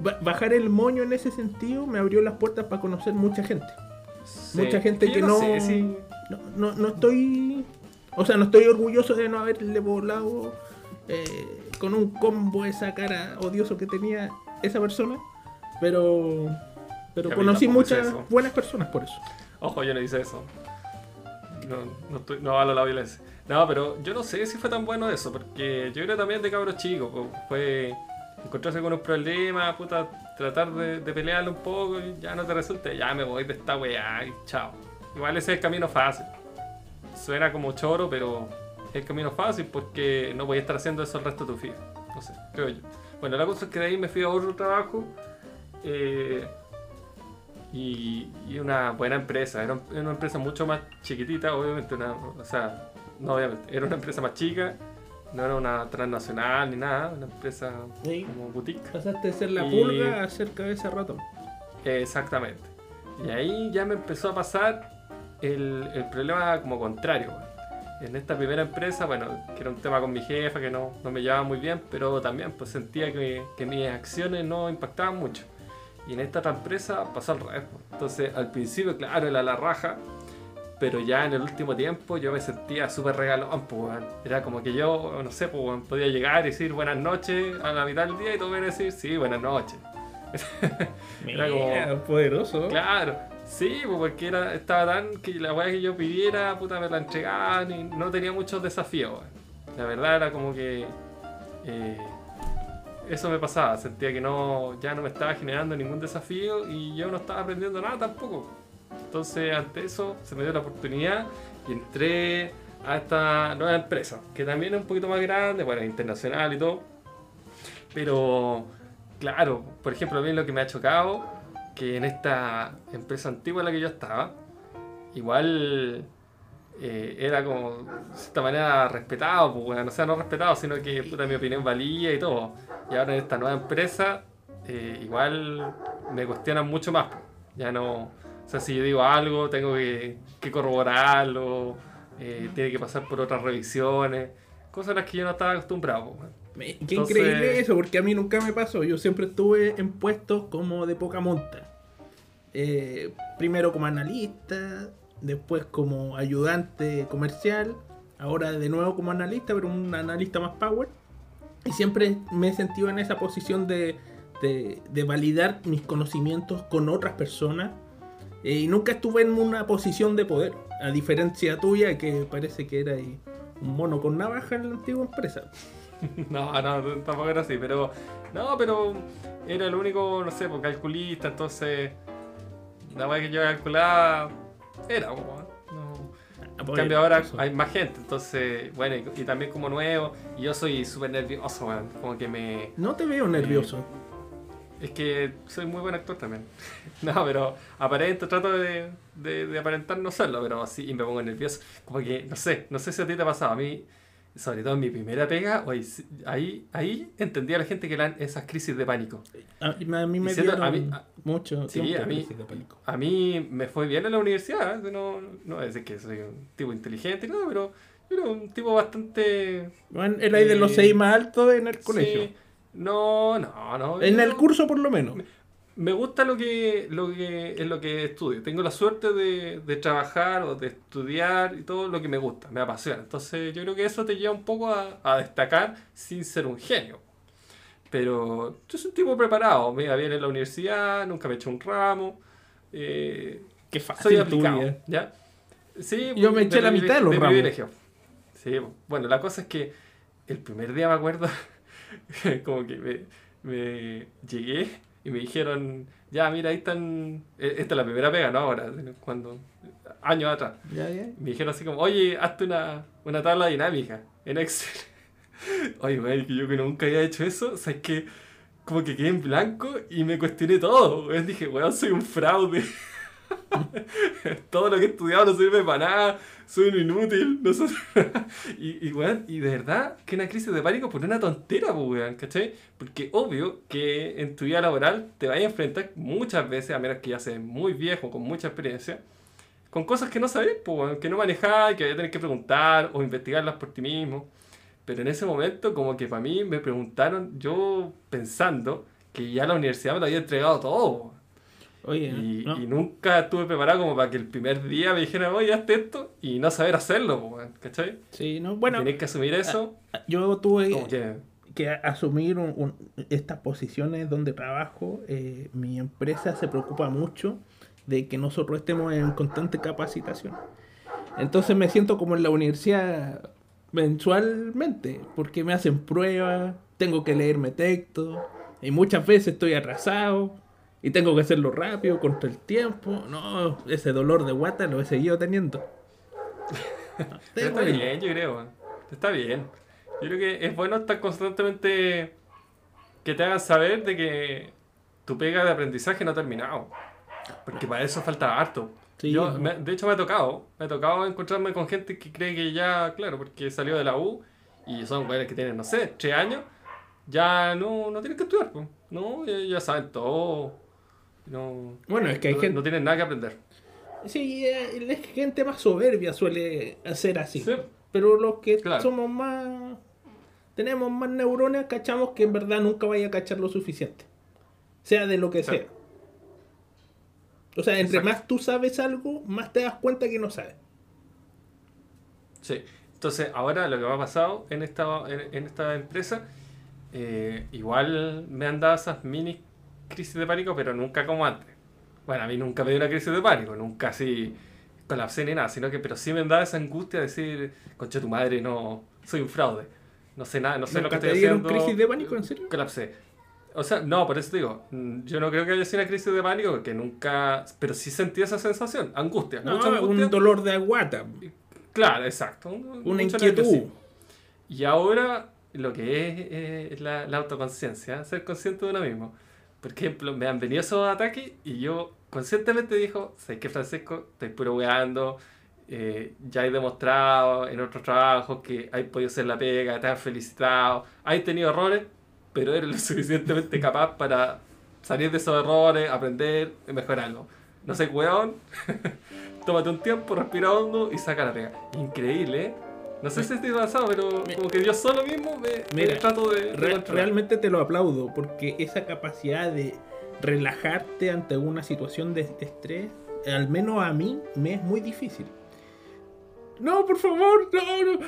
Ba- bajar el moño en ese sentido me abrió las puertas para conocer mucha gente. Sí. Mucha gente que no, sé no, no, no estoy. O sea, no estoy orgulloso de no haberle volado eh, con un combo esa cara odioso que tenía esa persona. Pero. Pero conocí muchas buenas personas por eso. Ojo, yo no hice eso. No, no, estoy, no valo la violencia. No, pero yo no sé si fue tan bueno eso, porque yo creo también de cabros chicos. Fue encontrarse con un problema, puta, tratar de, de pelearlo un poco y ya no te resulta, ya me voy de esta weá y chao. Igual ese es el camino fácil. Suena como choro, pero es el camino fácil porque no voy a estar haciendo eso el resto de tu vida. No sé, creo yo. Bueno, la cosa es que de ahí me fui a otro trabajo. eh, y, y una buena empresa. Era, un- era una empresa mucho más chiquitita, obviamente. Una, o sea, no obviamente, era una empresa más chica. No era una transnacional ni nada. Una empresa Sí. como boutique. Pasaste de ser la pulga a ser cabeza de ratón. Exactamente. Y ahí ya me empezó a pasar el, el problema como contrario. En esta primera empresa, bueno, que era un tema con mi jefa que no, no me llevaba muy bien, pero también pues sentía que, que mis acciones no impactaban mucho. Y en esta otra empresa pasó al revés. Entonces, al principio, claro, era la raja, pero ya en el último tiempo yo me sentía súper regalón, pues, weón. Era como que yo, no sé, pues, podía llegar y decir buenas noches a la mitad del día y todo iban a decir, sí, buenas noches. *laughs* Era como- poderoso. Claro, sí, pues, porque era, estaba tan que la weá que yo pidiera, puta, me la entregaban y no tenía muchos desafíos. La verdad era como que eh, eso me pasaba, sentía que no, ya no me estaba generando ningún desafío y yo no estaba aprendiendo nada tampoco. Entonces, ante eso, se me dio la oportunidad y entré a esta nueva empresa, que también es un poquito más grande, bueno, internacional y todo. Pero, claro, por ejemplo, a mí lo que me ha chocado, que en esta empresa antigua en la que yo estaba, igual eh, era como, de cierta manera, respetado, pues, bueno, o sea, no respetado, sino que puta, mi opinión valía y todo. Y ahora en esta nueva empresa, eh, igual me cuestionan mucho más. pues. Ya no, o sea, si yo digo algo, tengo que, que corroborarlo, eh, tiene que pasar por otras revisiones, cosas a las que yo no estaba acostumbrado. pues, Qué Entonces- increíble eso, porque a mí nunca me pasó. Yo siempre estuve en puestos como de poca monta. Eh, primero como analista, después como ayudante comercial, ahora de nuevo como analista, pero un analista más power. Y siempre me he sentido en esa posición de, de- de validar mis conocimientos con otras personas. Eh, y nunca estuve en una posición de poder, a diferencia tuya, que parece que era un mono con navaja en la antigua empresa. *laughs* No, no, tampoco era así, pero. No, pero era el único, no sé, pues, calculista, entonces. La weá que yo calculaba era, pues, weón, no. En cambio ahora hay más gente, entonces, bueno, y, y también como nuevo, y yo soy súper nervioso, weón, como que me... No te veo nervioso. Es que soy muy buen actor también. *laughs* No, pero aparento, trato de, de, de aparentar no serlo, pero sí, y me pongo nervioso. Como que, no sé, no sé si a ti te ha pasado, a mí, sobre todo en mi primera pega, ahí, ahí entendía a la gente que eran esas crisis de pánico. A, a mí me Y siento- dieron a mí- a- mucho Sí, tiempo a mí- crisis de pánico. A mí me fue bien en la universidad, ¿eh? no, no es que soy un tipo inteligente, no, pero yo era un tipo bastante... Bueno, era ahí de los Eh, seis más altos en el colegio. Sí, no, no, no. En yo- el curso por lo menos. Me gusta lo que, lo que es lo que estudio. Tengo la suerte de, de trabajar o de estudiar y todo lo que me gusta, me apasiona. Entonces yo creo que eso te lleva un poco a, a destacar sin ser un genio. Pero yo soy un tipo preparado, me iba bien en la universidad, nunca me he hecho un ramo. eh, Qué soy fácil tu aplicado. ¿ya? Sí, Yo me eché la mitad de los ramos. privilegio. Sí, bueno, la cosa es que el primer día me acuerdo, *laughs* como que me, me llegué y me dijeron, ya, mira, ahí están, eh, esta es la primera pega, ¿no? Ahora, cuando, años atrás. Ya, ya. Me dijeron así como, oye, hazte una, una tabla dinámica en Excel. *laughs* Oye, güey, que yo que nunca había hecho eso, sabes que como que quedé en blanco y me cuestioné todo. Dije, weón, soy un fraude. *laughs* *laughs* todo lo que he estudiado no sirve para nada, soy un inútil. No sé. *laughs* y, y, weón, y de verdad que una crisis de pánico por una tontera, pues, weón, ¿cachai? Porque obvio que en tu vida laboral te vas a enfrentar muchas veces, a menos que ya seas muy viejo, con mucha experiencia, con cosas que no sabes, pues, que no manejás, que vas a tener que preguntar o investigarlas por ti mismo. Pero en ese momento, como que para mí me preguntaron, yo pensando que ya la universidad me lo había entregado todo. Oye, Y, no. y nunca estuve preparado como para que el primer día me dijeran, oye, hazte esto, y no saber hacerlo, ¿cachai? Sí, no, bueno, Tienes que asumir eso. yo tuve que, que asumir un- un- estas posiciones donde trabajo. eh, mi empresa se preocupa mucho de que nosotros estemos en constante capacitación. Entonces me siento como en la universidad mensualmente, porque me hacen pruebas, tengo que leerme textos, y muchas veces estoy atrasado, y tengo que hacerlo rápido, contra el tiempo. No, ese dolor de guata lo he seguido teniendo. *laughs* pero está bien, yo creo. Está bien. Yo creo que es bueno estar constantemente que te hagan saber de que tu pega de aprendizaje no ha terminado. Porque para eso falta harto. Sí, Yo, me- de hecho, me ha tocado. Me ha tocado encontrarme con gente que cree que ya, claro, porque salió de la U y son güeyes que tienen, no sé, tres años, ya no, no tienen que estudiar. pues. No, ya, ya saben todo. No, Bueno, es que hay no, gente- no tienen nada que aprender. Sí, eh, la gente más soberbia suele hacer así. Sí. Pero los que Claro. somos más. Tenemos más neuronas, cachamos que en verdad nunca vaya a cachar lo suficiente. Sea de lo que sea. O sea, entre Exacto. más tú sabes algo, más te das cuenta que no sabes. Sí. Entonces, ahora lo que me ha pasado en esta, en, en esta empresa, eh, igual me han dado esas mini crisis de pánico, pero nunca como antes. Bueno, a mí nunca me dio una crisis de pánico, nunca así colapsé ni nada, sino que, pero sí me dado esa angustia de decir, concha tu madre, no, soy un fraude. No sé nada, no sé lo que ¿Nunca te estoy haciendo. crisis de pánico, en serio? Colapsé. O sea, no, por eso te digo, mm, yo no creo que haya sido una crisis de pánico, porque nunca, pero sí sentí esa sensación, angustia, No, mucha angustia. un dolor de aguata. Claro, exacto. un- Una inquietud. nerviosismo. Y ahora lo que es eh, la, la autoconciencia, ser consciente de uno mismo. Por ejemplo, me han venido esos ataques y yo conscientemente dijo, sé que Francisco, estoy puro weando, eh, ya he demostrado en otros trabajos que hay podido hacer la pega, te han felicitado, hay tenido errores, pero eres lo *laughs* suficientemente capaz para salir de esos errores, aprender y mejorarlo. No sé, weón, *laughs* tómate un tiempo, respira hondo y saca la pega. Increíble, ¿eh? No sé si estoy pasado, pero como que yo solo mismo me, me Mira, trato de, de Re- controlar. realmente te lo aplaudo porque esa capacidad de relajarte ante una situación de estrés, al menos a mí, me es muy difícil. No, por favor, no, no.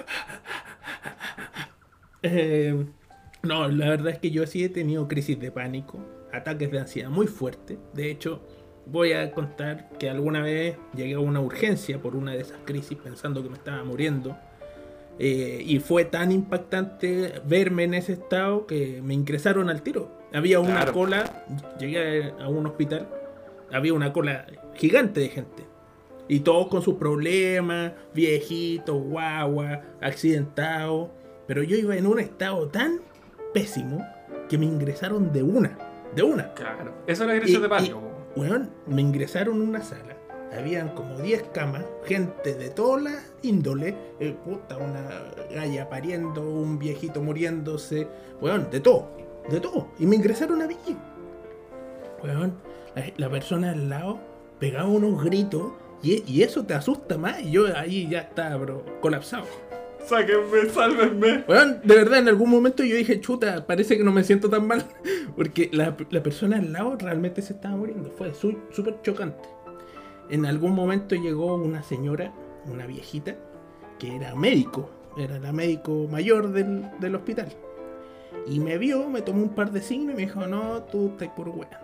Eh, no, la verdad es que yo sí he tenido crisis de pánico, ataques de ansiedad muy fuertes. De hecho, voy a contar que alguna vez llegué a una urgencia por una de esas crisis pensando que me estaba muriendo. Eh, y fue tan impactante verme en ese estado que me ingresaron al tiro. Había una Claro. cola, llegué a un hospital, había una cola gigante de gente. Y todos con sus problemas, viejitos, guagua, accidentados. Pero yo iba en un estado tan pésimo que me ingresaron de una. De una. Claro, eso crisis Y- de y, weón, me ingresaron en una sala. Habían como 10 camas, gente de todas las índoles. eh, puta, una galla pariendo, un viejito muriéndose. Weón, de todo. De todo. Y me ingresaron a mí. Weón, la, la persona al lado pegaba unos gritos. Y, y eso te asusta más. Y yo ahí ya estaba, bro, colapsado. Sáquenme, sálvenme. Weón, de verdad, en algún momento yo dije, chuta, parece que no me siento tan mal. *laughs* Porque la, la persona al lado realmente se estaba muriendo. Fue súper chocante. En algún momento llegó una señora, una viejita, que era médico. Era la médico mayor del, del hospital. Y me vio, me tomó un par de signos y me dijo, no, tú estás puro weando.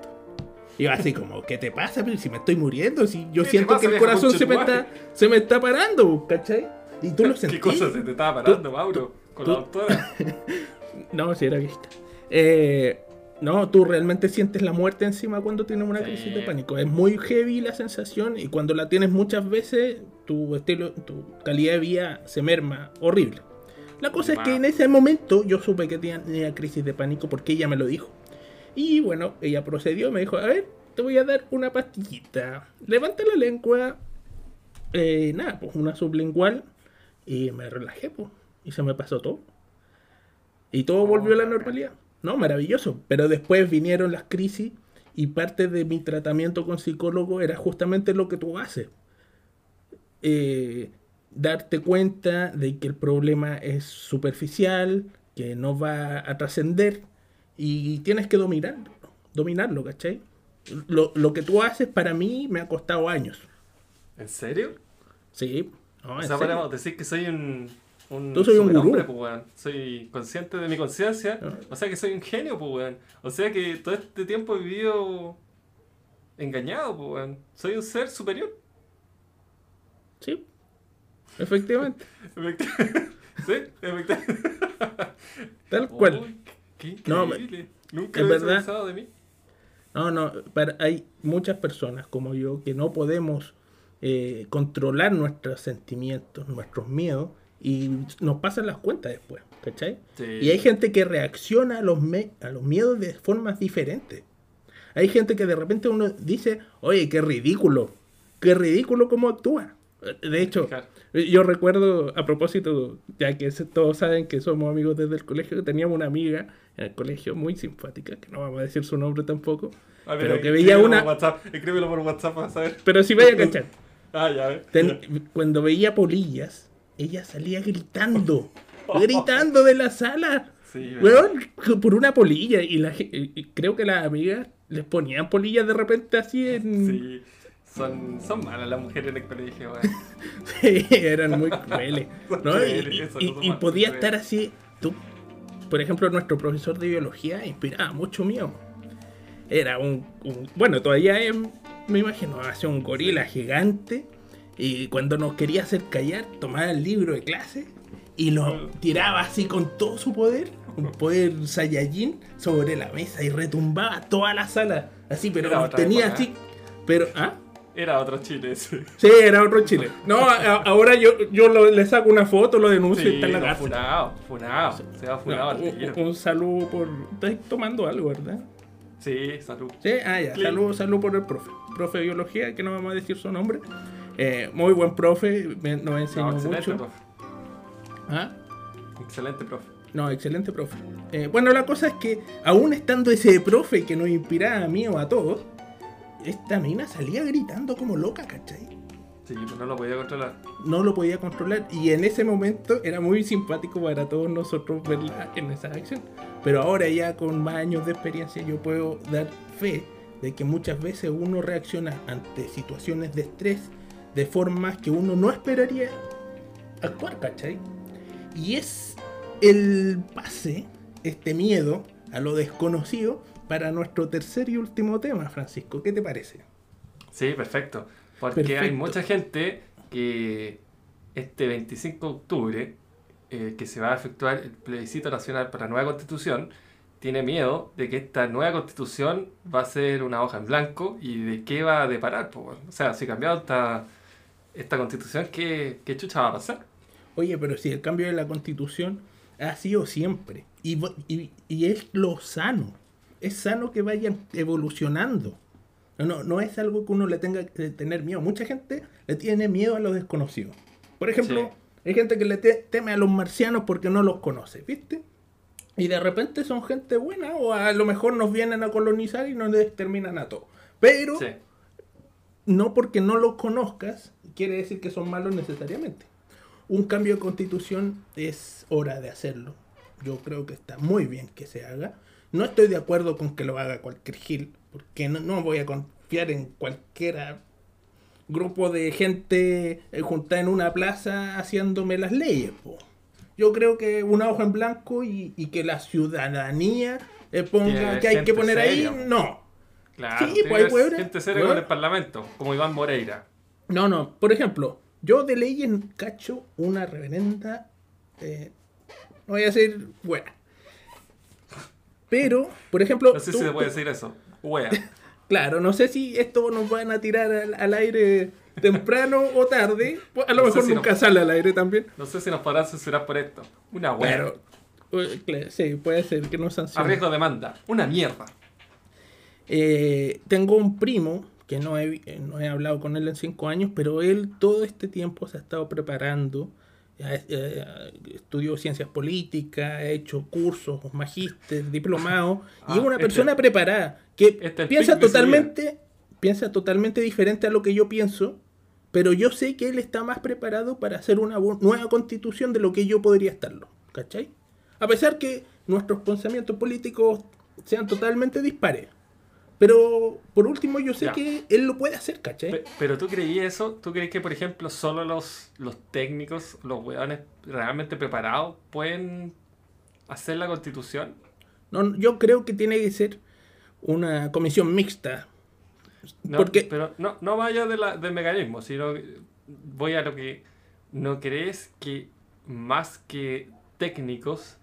Y yo así como, ¿qué te pasa? Pero si me estoy muriendo, si yo ¿Qué te siento pasa, que el corazón se me, está, se me está parando, ¿cachai? Y tú lo *laughs* sentí. ¿Qué cosa se te estaba parando, Mauro? Con la tú- doctora. *laughs* No, si era viejita. Eh, no, tú realmente sientes la muerte encima cuando tienes una Sí. crisis de pánico. Es muy heavy la sensación y cuando la tienes muchas veces, tu estilo, tu calidad de vida se merma horrible. La cosa es que Wow. en ese momento yo supe que tenía crisis de pánico porque ella me lo dijo. Y bueno, ella procedió me dijo, a ver, te voy a dar una pastillita. Levanta la lengua. Eh, nada, pues una sublingual. Y me relajé, pues. Y se me pasó todo. Y todo Oh, volvió a la normalidad. No, maravilloso. Pero después vinieron las crisis y parte de mi tratamiento con psicólogo era justamente lo que tú haces. Eh, darte cuenta de que el problema es superficial, que no va a trascender y tienes que dominarlo, dominarlo, ¿cachai? Lo, lo que tú haces para mí me ha costado años. ¿En serio? Sí. No, o sea, podemos decir que soy un. Un Tú soy un gurú. pues, weón. Soy consciente de mi conciencia. Ah. O sea que soy un genio, pues, weón. O sea que todo este tiempo he vivido engañado, pues, weón. Soy un ser superior. Sí. Efectivamente. *laughs* Efecti- *laughs* sí, efectivamente. *laughs* Tal cual. Uy, qué No. Nunca lo pensado de mí. No, no, para- hay muchas personas como yo que no podemos eh, controlar nuestros sentimientos, nuestros miedos y nos pasan las cuentas después, ¿cachai? Sí. Y hay gente que reacciona a los, me- a los miedos de formas diferentes. Hay gente que de repente uno dice, oye, qué ridículo, qué ridículo cómo actúa. De hecho, Claro. yo recuerdo, a propósito, ya que todos saben que somos amigos desde el colegio, que teníamos una amiga en el colegio muy simpática, que no vamos a decir su nombre tampoco, A ver, pero que escríbelo veía por una... WhatsApp. Escríbelo por WhatsApp para saber. Pero si vaya a cachar. *laughs* Ah, ya, ves. Ten- cuando veía polillas, ella salía gritando, *laughs* gritando de la sala. Sí, por una polilla. Y, la, y creo que las amigas les ponían polillas de repente así en. Sí. Son, son malas las mujeres en el colegio. *laughs* Sí, eran muy crueles. *laughs* Y, podía estar así. Tú, por ejemplo, nuestro profesor de biología inspiraba mucho miedo. Era un, un- bueno, todavía es, me imagino, hacía un gorila gigante. Y cuando nos quería hacer callar, tomaba el libro de clase y lo tiraba así con todo su poder, un poder Saiyajin, sobre la mesa y retumbaba toda la sala. Así, pero Era nos tenía época, así. Pero, ¿ah? Era otro chile ese. Sí, era otro Chile. No, a- ahora yo, yo lo- le saco una foto, lo denuncio y está en la cárcel. funado, funado. Se va funado No, un, un saludo por. Estás tomando algo, ¿verdad? Sí, salud. Sí, ah, ya. Salud, salud por el profe. Profe de biología, que no vamos a decir su nombre. Eh, muy buen profe, me- nos enseñó No, excelente, mucho. profe. ¿Ah? Excelente, profe. No, excelente profe. Eh, bueno, la cosa es que, aún estando ese profe que nos inspiraba miedo a todos, esta mina salía gritando como loca, ¿cachai? Sí, pues no lo podía controlar. no lo podía controlar y en ese momento era muy simpático para todos nosotros verla en esa acción. Pero ahora ya con más años de experiencia yo puedo dar fe de que muchas veces uno reacciona ante situaciones de estrés de formas que uno no esperaría actuar, ¿cachai? Y es el pase, este miedo a lo desconocido para nuestro tercer y último tema, Francisco. ¿Qué te parece? Sí, perfecto. Porque hay mucha gente que este 25 de octubre, eh, que se va a efectuar el plebiscito nacional para la nueva constitución, tiene miedo de que esta nueva constitución va a ser una hoja en blanco y de qué va a deparar. weón. o sea, si cambiado esta, esta constitución, ¿qué, ¿qué chucha va a pasar? Oye, pero si el cambio de la constitución ha sido siempre. Y, y- y es lo sano. Es sano que vayan evolucionando. No, no es algo que uno le tenga que tener miedo. Mucha gente le tiene miedo a lo desconocido. Por ejemplo, Sí. hay gente que le te- teme a los marcianos porque no los conoce, ¿viste? Y de repente son gente buena o a lo mejor nos vienen a colonizar y nos exterminan a todos. Pero Sí, no porque no los conozcas quiere decir que son malos necesariamente. Un cambio de constitución es hora de hacerlo. Yo creo que está muy bien que se haga. No estoy de acuerdo con que lo haga cualquier gil, porque no, no voy a confiar en cualquiera grupo de gente eh, juntada en una plaza haciéndome las leyes. po. Yo creo que una hoja en blanco y, y que la ciudadanía eh, ponga que hay que poner ahí, no. Claro. Sí, pues hay hueones- gente seria con el parlamento, como Iván Moreira. No, no. Por ejemplo, yo de leyes cacho una reverenda. eh, no voy a decir buena. Pero, por ejemplo. No sé tú- si se puede tú- decir eso. Wea. *laughs* Claro, no sé si esto nos van a tirar al, al aire temprano o tarde. Pues, A lo No mejor si nunca sale al aire también. No sé si nos podrán censurar por esto. Una wea. Pero, eh, sí, puede ser que nos A sancionen. riesgo de demanda. Una mierda. Eh, tengo un primo que no he, eh, no he hablado con él en cinco años, pero él todo este tiempo se ha estado preparando. eh, eh, estudió ciencias políticas, ha hecho cursos, magíster, diplomado, *laughs* y Ah, es una este- persona preparada que este piensa totalmente, piensa totalmente diferente a lo que yo pienso, pero yo sé que él está más preparado para hacer una nueva constitución de lo que yo podría estarlo. ¿Cachai? A pesar que nuestros pensamientos políticos sean totalmente dispares. Pero por último yo sé Ya. que él lo puede hacer, ¿cachai? Pe- Pero tú creí eso, tú crees que por ejemplo solo los, los técnicos, los weones realmente preparados pueden hacer la constitución? No, yo creo que tiene que ser una comisión mixta. No, Porque- Pero no, no vaya de la, del mecanismo, sino voy a lo que no crees que más que técnicos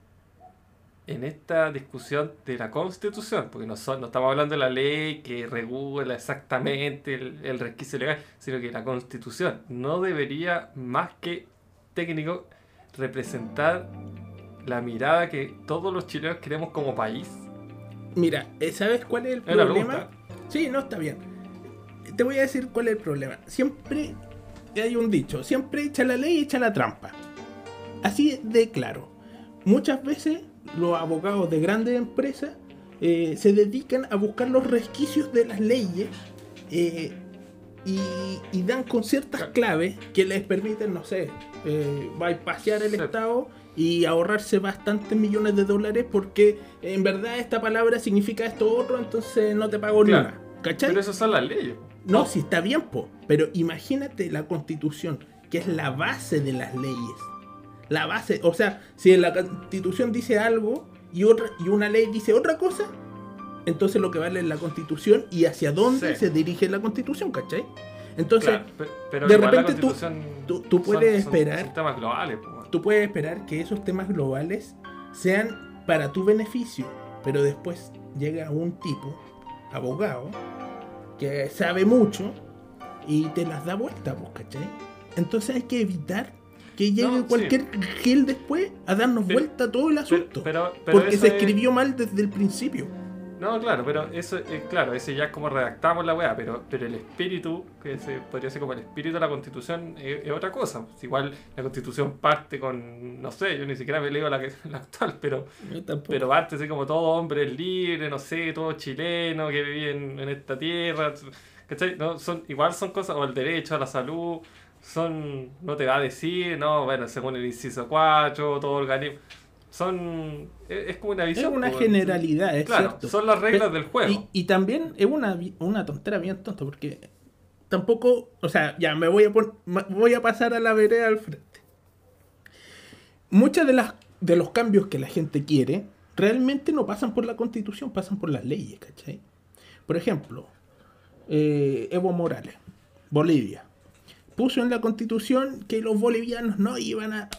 en esta discusión de la constitución, porque no, son, no estamos hablando de la ley que regula exactamente el, el resquicio legal, sino que la constitución no debería más que técnico representar la mirada que todos los chilenos queremos como país. Mira, eh, ¿sabes cuál es el problema? Sí, no está bien. Te voy a decir cuál es el problema. Siempre hay un dicho, siempre echa la ley y echa la trampa. Así de claro. Muchas veces los abogados de grandes empresas eh, se dedican a buscar los resquicios de las leyes eh, y, y dan con ciertas claves que les permiten, no sé, eh, bypassear el. Estado y ahorrarse bastantes millones de dólares porque en verdad esta palabra significa esto otro, entonces no te pago Claro. nada. ¿Cachai? Pero esas son las leyes. No, sí está bien, po. Pero imagínate la constitución, que es la base de las leyes. La base, o sea, si en la constitución dice algo y, otra, y una ley dice otra cosa, entonces lo que vale es la constitución y hacia dónde Sí. se dirige la constitución, ¿cachai? Entonces, Claro, pe- pero de repente tú- tú- puedes son esperar- globales. tú puedes esperar que esos temas globales sean para tu beneficio, pero después llega un tipo, abogado, que sabe mucho y te las da vuelta, ¿cachai? Entonces hay que evitar que llegue No, sí. cualquier gil después a darnos Pero- vuelta todo el asunto. pero- pero porque se es- escribió mal desde el principio. No, claro, pero eso, eh, claro, ese ya es como redactamos la weá, pero, pero el espíritu, que se podría ser como el espíritu de la constitución, es, es otra cosa. Pues igual la constitución parte con, no sé, yo ni siquiera me leo la, que- *laughs* la actual, pero, pero parte así como todo hombre libre, no sé, todo chileno que vive en, en esta tierra, ¿cachai? No, son, igual son cosas, o el derecho a la salud, son, no te va a decir, no, bueno, según el inciso 4, todo organismo, son, es, es como una es visión. una pues, generalidad, es Claro, cierto. son las reglas del juego. Y, y también es una, una tontera bien tonta, porque tampoco, o sea, ya me voy a ma- voy a pasar a la vereda al frente. Muchas de las de los cambios que la gente quiere realmente no pasan por la constitución, pasan por las leyes, ¿cachai? Por ejemplo, eh, Evo Morales, Bolivia, puso en la constitución que los bolivianos no iban a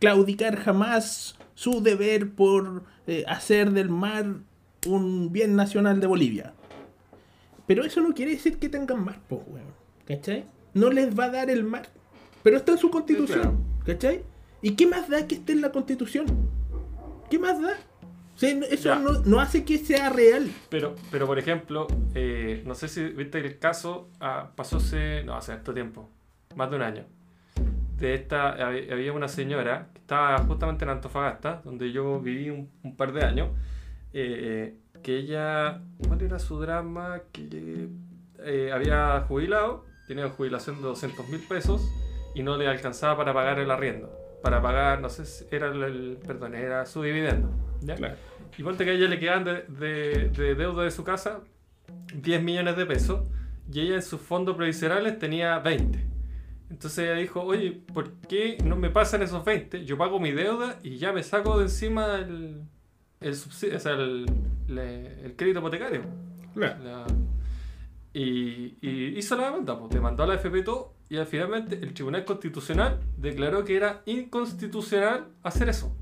claudicar jamás su deber por eh, hacer del mar un bien nacional de Bolivia. Pero eso no quiere decir que tengan mar, pues, weón. ¿Cachai? No les va a dar el mar. Pero está en su constitución. ¿Cachai? ¿Y qué más da que esté en la constitución? ¿Qué más da? O sea, no- eso no hace que sea real. Pero, pero por ejemplo, eh, no sé si viste el caso, ah, pasó hace, no, hace harto tiempo, más de un año. De esta, hab- había una señora que estaba justamente en Antofagasta, donde yo viví un, un par de años, eh, que ella, ¿cuál era su drama? Que eh, había jubilado, tenía jubilación de 200 mil pesos y no le alcanzaba para pagar el arriendo. Para pagar, no sé si era el, el- perdón, era su dividendo. ¿ya? Y ponte que a ella le quedan de, de- de deuda de su casa 10 millones de pesos y ella en sus fondos provisionales tenía 20. Entonces ella dijo, oye, ¿por qué no me pasan esos 20? Yo pago mi deuda y ya me saco de encima el, el, subsidio, o sea, el, el crédito hipotecario. La- y, y hizo la demanda, pues, demandó a la FP y todo, y al finalmente el Tribunal Constitucional declaró que era inconstitucional hacer eso.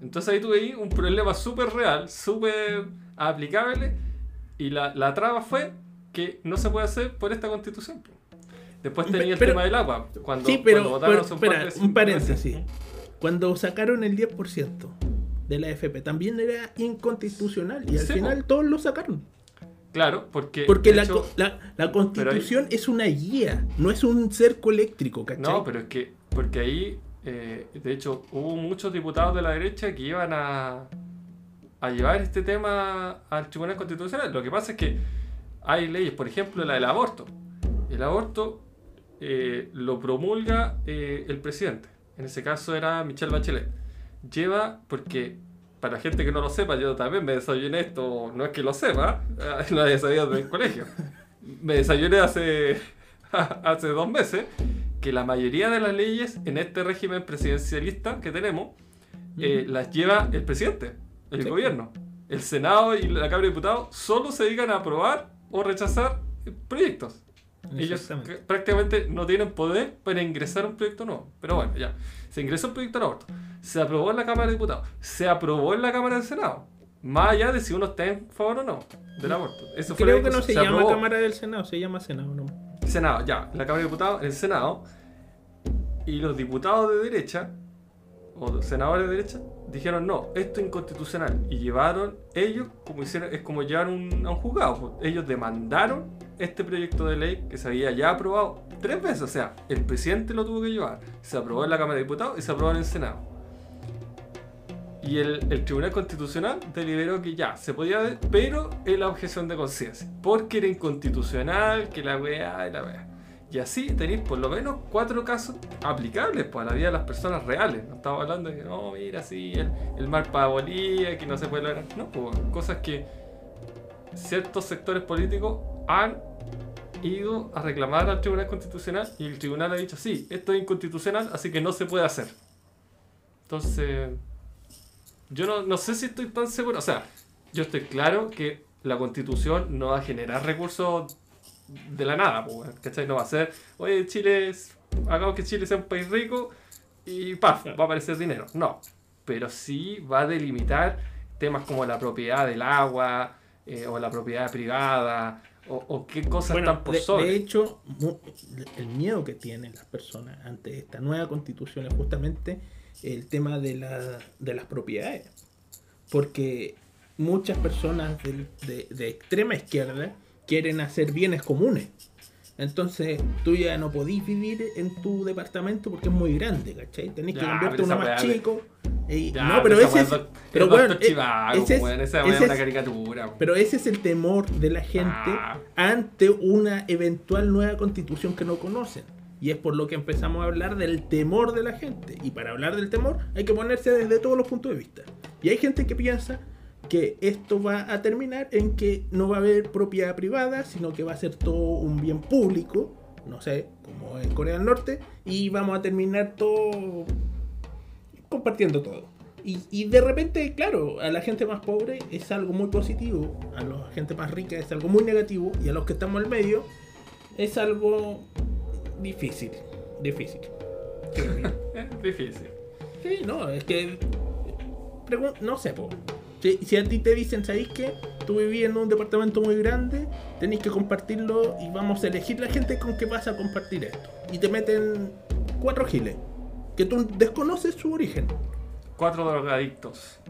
Entonces ahí tuve ahí un problema súper real, súper aplicable, y la, la traba fue que no se puede hacer por esta constitución. pues. Después tenía el Pero- tema del agua, cuando, sí, pero, cuando votaron pero, espera, un paréntesis. Cuando sacaron el 10% de la FP, también era inconstitucional y al Sí, final todos lo sacaron. Claro, porque... Porque hecho- la, la constitución es una guía, no es un cerco eléctrico, ¿cachai? No, pero es que, porque ahí, eh, de hecho, hubo muchos diputados de la derecha que iban a, a llevar este tema al Tribunal Constitucional. Lo que pasa es que hay leyes, por ejemplo, la del aborto. El aborto eh, lo promulga eh, el presidente. En ese caso era Michelle Bachelet. Lleva, porque para la gente que no lo sepa, yo también me desayuné esto, no es que lo sepa, *laughs* lo había sabido desde el colegio. Me desayuné hace, *laughs* hace dos meses que la mayoría de las leyes en este régimen presidencialista que tenemos eh, las lleva el presidente, el Sí. gobierno. El Senado y la Cámara de Diputados solo se dedican a aprobar o rechazar proyectos. Ellos prácticamente no tienen poder para ingresar un proyecto nuevo. Pero bueno, ya. Se ingresó un proyecto de aborto. Se aprobó en la Cámara de Diputados. Se aprobó en la Cámara del Senado. Más allá de si uno está en favor o no del aborto. Eso fue Creo la que no se, discusión. llama aprobó. Cámara del Senado, se llama Senado, ¿no? Senado, ya. La Cámara de Diputados, el Senado. Y los diputados de derecha, o los senadores de derecha, dijeron no, esto es inconstitucional. Y llevaron, ellos, como hicieron, es como llevar un, a un juzgado. pues. Ellos demandaron este proyecto de ley que se había ya aprobado tres veces. O sea, el presidente lo tuvo que llevar. Se aprobó en la Cámara de Diputados y se aprobó en el Senado. Y el, el Tribunal Constitucional deliberó que ya, se podía, pero en la objeción de conciencia. Porque era inconstitucional, que la weá y la weá. Y así tenéis por lo menos cuatro casos aplicables pues, a la vida de las personas reales. No estamos hablando de que, no, mira, sí, el, el mar para Bolivia, que no se puede lograr. No, pues, cosas que ciertos sectores políticos han ido a reclamar al Tribunal Constitucional y el Tribunal ha dicho, sí, esto es inconstitucional, así que no se puede hacer. Entonces, yo no, no sé si estoy tan seguro. O sea, yo estoy claro que la constitución no va a generar recursos de la nada, ¿cachai? No va a ser, oye, Chile, es- hagamos que Chile sea un país rico y paf, va a aparecer dinero. No, pero sí va a delimitar temas como la propiedad del agua eh, o la propiedad privada o, o qué cosas Bueno, están por de, sobre. de hecho, el miedo que tienen las personas ante esta nueva constitución es justamente el tema de, la- de las propiedades. Porque muchas personas del- de, de extrema izquierda quieren hacer bienes comunes. Entonces, tú ya no podís vivir en tu departamento porque es muy grande, ¿cachai? Tenés que Ya, cambiarte pero uno más weá chico. y- Ya, no, pero esa ese weá es, pero es bueno, eh, Chivago, ese es- weón, esa es ese una es- caricatura. pero ese es el temor de la gente Ah. ante una eventual nueva constitución que no conocen. Y es por lo que empezamos a hablar del temor de la gente. Y para hablar del temor hay que ponerse desde todos los puntos de vista. Y hay gente que piensa que esto va a terminar en que no va a haber propiedad privada, sino que va a ser todo un bien público, no sé, como en Corea del Norte, y vamos a terminar todo compartiendo todo. Y, y de repente, claro, a la gente más pobre es algo muy positivo, a la gente más rica es algo muy negativo, y a los que estamos al medio es algo difícil. Difícil. *laughs* difícil. Sí, no, es que. no sé, po. Si, si a ti te dicen, ¿sabéis qué? Tú vivís en un departamento muy grande, tenéis que compartirlo y vamos a elegir la gente con que vas a compartir esto. Y te meten cuatro giles, que tú desconoces su origen. Cuatro drogadictos.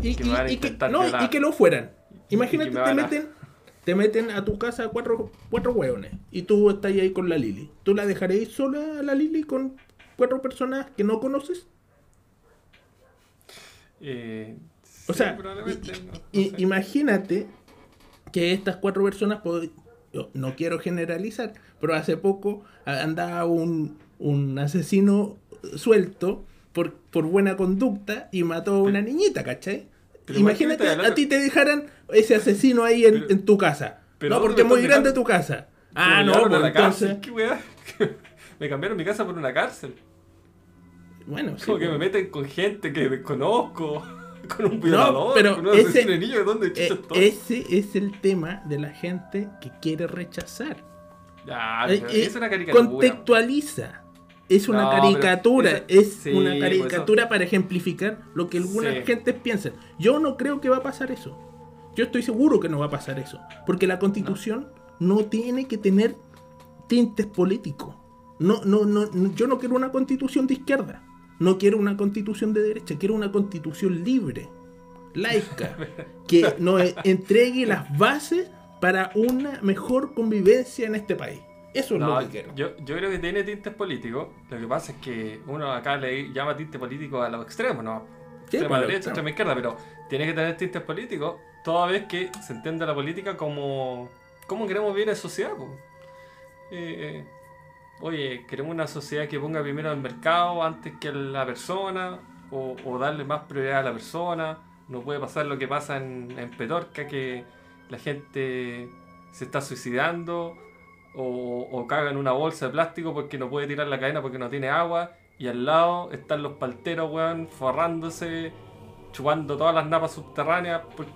Y, Que y- que, no, y que lo fueran. Imagínate, que te me meten, te meten a tu casa cuatro, cuatro hueones y tú estás ahí con la Lili. ¿Tú la dejaréis sola a la Lili con cuatro personas que no conoces? Eh, O sí, sea, i- no- sé. imagínate que estas cuatro personas, yo no quiero generalizar, pero hace poco andaba un, un asesino suelto por, por buena conducta y mató a una niñita, ¿cachai? Pero Imagínate, a ti te dejaran ese asesino ahí en, Pero- en tu casa. pero no, ¿dónde porque es muy grande dejando? tu casa. Ah, no, a pues la entonces... cárcel. *laughs* Me cambiaron mi casa por una cárcel. Bueno, sí, Como que pues. me meten con gente que desconozco, *laughs* con un violador, pero con un ese- asesino de niños, ¿de dónde Eh, ese es el tema de la gente que quiere rechazar. Ya, Eh, pero es una caricatura. Contextualiza. Es una No, pero caricatura. es sí, una pues caricatura para ejemplificar lo que algunas Sí. gentes piensan. Yo no creo que va a pasar eso. Yo estoy seguro que no va a pasar eso. Porque la constitución no, tiene que tener tintes políticos. No, no, no, no- yo no quiero una constitución de izquierda. No quiero una constitución de derecha. Quiero una constitución libre, laica, que *laughs* nos entregue las bases para una mejor convivencia en este país. Eso es No, lo que quiero. yo, yo creo que tiene tintes políticos. Lo que pasa es que uno acá le llama tinte político a los extremos, ¿no? Sí, extrema pues, derecha, extrema izquierda, pero tiene que tener tintes políticos toda vez que se entiende la política como cómo queremos vivir en sociedad. po. Eh, eh, oye, queremos una sociedad que ponga primero al mercado antes que a la persona, o, o darle más prioridad a la persona. No puede pasar lo que pasa en, Petorca, que la gente se está suicidando o, caga en una bolsa de plástico porque no puede tirar la cadena porque no tiene agua. Y al lado están los palteros, weón, forrándose, chupando todas las napas subterráneas por-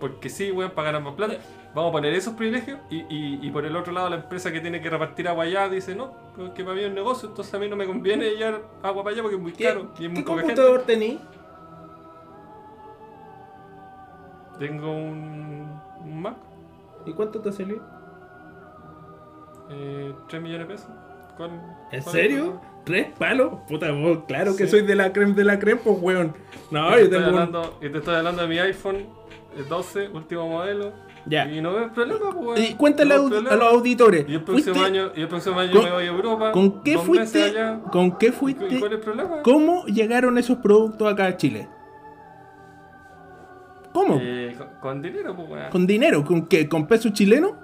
porque sí, weón, para ganar más plata. Vamos a poner esos privilegios y, y, y por el otro lado la empresa que tiene que repartir agua allá dice, no, que para mí es un negocio, entonces a mí no me conviene llevar agua para allá porque es muy ¿Qué, caro y es qué muy gente. computador tení? Tengo un, un Mac, ¿Y cuánto te salió? eh, 3 millones de pesos. ¿Cuál- ¿En cuál- serio? ¿Tres palos? Puta, vos, claro que soy de la creme de la creme, pues, weón. No, Y te, yo estoy tengo un... hablando, y te estoy hablando de mi iPhone eh, 12, último modelo. Ya. Y no veo problema, pues, weón. Y cuéntale No a, los auditores. Y el próximo ¿fuiste- año, el próximo año con- me voy a Europa. ¿Con qué fuiste? ¿Con qué ¿Y fuiste? cuál es el problema? ¿Cómo llegaron esos productos acá a Chile? ¿Cómo? Eh, con, con dinero, pues, weón. ¿Con dinero? ¿Con qué? ¿Con peso chileno?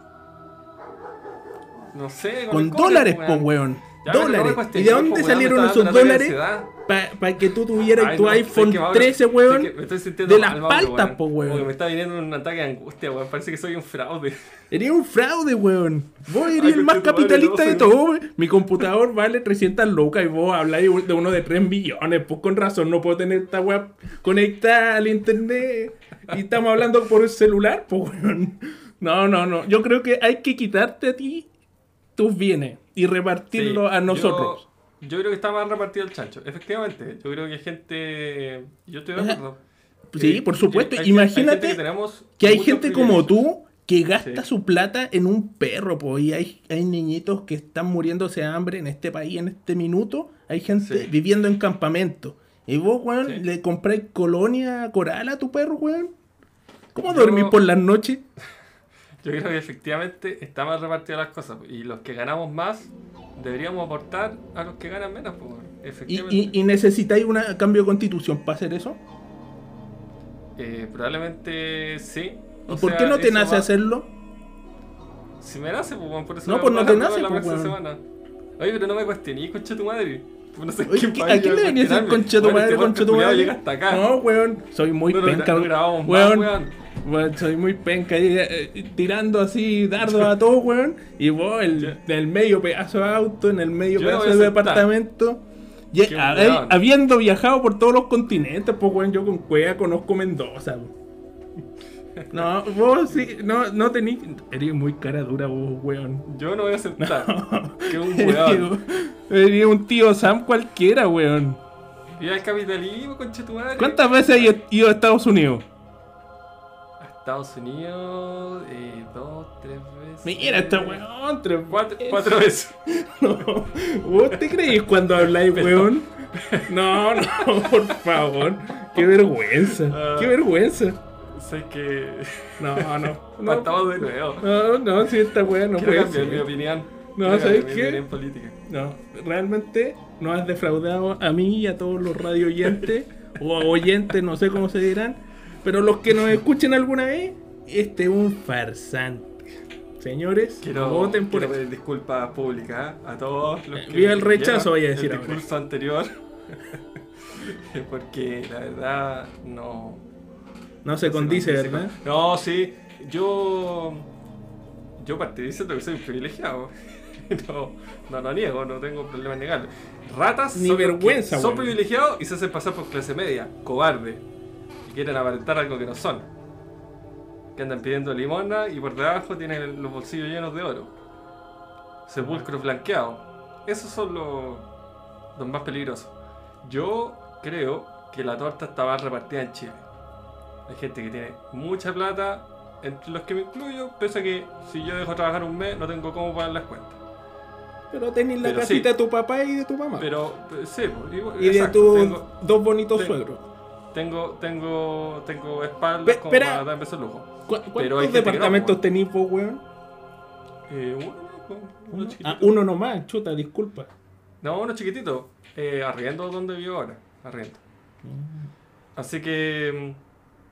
No sé, Con cobre, dólares, weón. pues, weón. Ya, Dólares. ¿Y de dónde weón, salieron esos dólares? Para que tú tuvieras Ay, tu no, iPhone que, Mauro, 13, sé weón. que me estoy sintiendo de las mal, paltas, po, weón. Porque me está viniendo un ataque de angustia, weón. Parece que soy un fraude. Eres un fraude, weón. Vos eres Ay, el más madre, capitalista no, de todo, weón. Mi computador *laughs* vale 300 lucas y vos habláis de uno de 3 millones. Pues con razón no puedo tener esta web conectada al internet. Y estamos hablando por el celular, pues, weón. No, no, no. Yo creo que hay que quitarte a ti tus bienes y repartirlo Sí, a nosotros. Yo, yo creo que está más repartido el chancho. Efectivamente, yo creo que hay gente. Yo estoy de acuerdo. Sí, Eh, por supuesto. hay- hay Imagínate gente que, tenemos Que hay gente como tú que gasta Sí. su plata en un perro, po, y hay, hay niñitos que están muriéndose de hambre en este país en este minuto. Hay gente Sí. viviendo en campamento. Y vos, weón, Sí. le compráis colonia coral a tu perro, weón. ¿Cómo Yo- dormís por las noches? Yo creo que efectivamente está más repartido las cosas. Y los que ganamos más deberíamos aportar a los que ganan menos. Pues, ¿Y, efectivamente. y, y necesitáis un cambio de constitución para hacer eso? Eh, probablemente sí. ¿Y por sea, qué no te nace va- hacerlo? Si me nace, pues, por eso No, pues no te nace, la pues, weón. semana. Oye, pero no me cuestioné, concha tu madre. No sé Oye, ¿qué- ¿A quién le venía a decir concha tu Weón, madre, este concha tu madre? llega hasta acá. No, weón, soy muy No, penca. no grabamos más, weón, weón. Weón, soy muy penca ahí, eh, tirando así dardos a todos, weón. Y vos, el, Ya. del medio pedazo de auto, en el medio Yo no pedazo de departamento. Y, a- habiendo viajado por todos los continentes, pues, weón, yo con cueva conozco Mendoza, weón. *laughs* No, vos sí, no, no tenís. Eres muy cara dura, vos, weón. Yo no voy a aceptar. que un *laughs* weón. eres un tío Sam cualquiera, weón. Y el capitalismo, concha tu madre. ¿Cuántas veces has ido a Estados Unidos? Estados Unidos, eh, dos, tres veces. Mira, esta weón, tres Cuatro, veces. cuatro veces. *laughs* No, ¿Vos te creís cuando habláis, weón? No, no, por favor. Qué vergüenza, Ah. qué vergüenza. Sé que. No, no, no. *laughs* Partamos de nuevo. No, no, si esta weón no Quiero puede cambiar mi opinión. No, Quiero ¿sabes mi qué? opinión política. No, realmente no has defraudado a mí y a todos los radio oyentes, o oyentes, no sé cómo se dirán, pero los que nos escuchen alguna vez, este es un farsante. Señores, Quiero, voten por quiero pedir disculpas públicas a todos los Eh, que viva el rechazo, voy a decir el ahora. discurso anterior. *laughs* Porque la verdad no. No se no condice, condice ¿verdad? con- No, sí. Yo. Yo partí diciendo que soy un privilegiado. *laughs* No, no lo niego, no tengo problema en negarlo. Ratas Ni son vergüenza, son privilegiados y se hacen pasar por clase media, cobarde. Quieren aparentar algo que no son. Que andan pidiendo limona y por debajo tienen los bolsillos llenos de oro. Sepulcros blanqueados. Esos son los, los más peligrosos. Yo creo que la torta está más repartida en Chile. Hay gente que tiene mucha plata, entre los que me incluyo, pese a que si yo dejo trabajar un mes no tengo cómo pagar las cuentas. Pero tenés la Pero casita sí. de tu papá y de tu mamá. Pero, eh, sí, pues, igual- y de tus dos bonitos tengo- suegros. Tengo, tengo, tengo espaldas como para darme ese lujo. ¿Cu- Pero ¿Cuántos departamentos tenís vos, weón? Eh, uno, uno, uno chiquitito. Ah, uno nomás, chuta, disculpa. No, uno chiquitito. Eh, arriendo donde vivo ahora. Arriendo. Así que.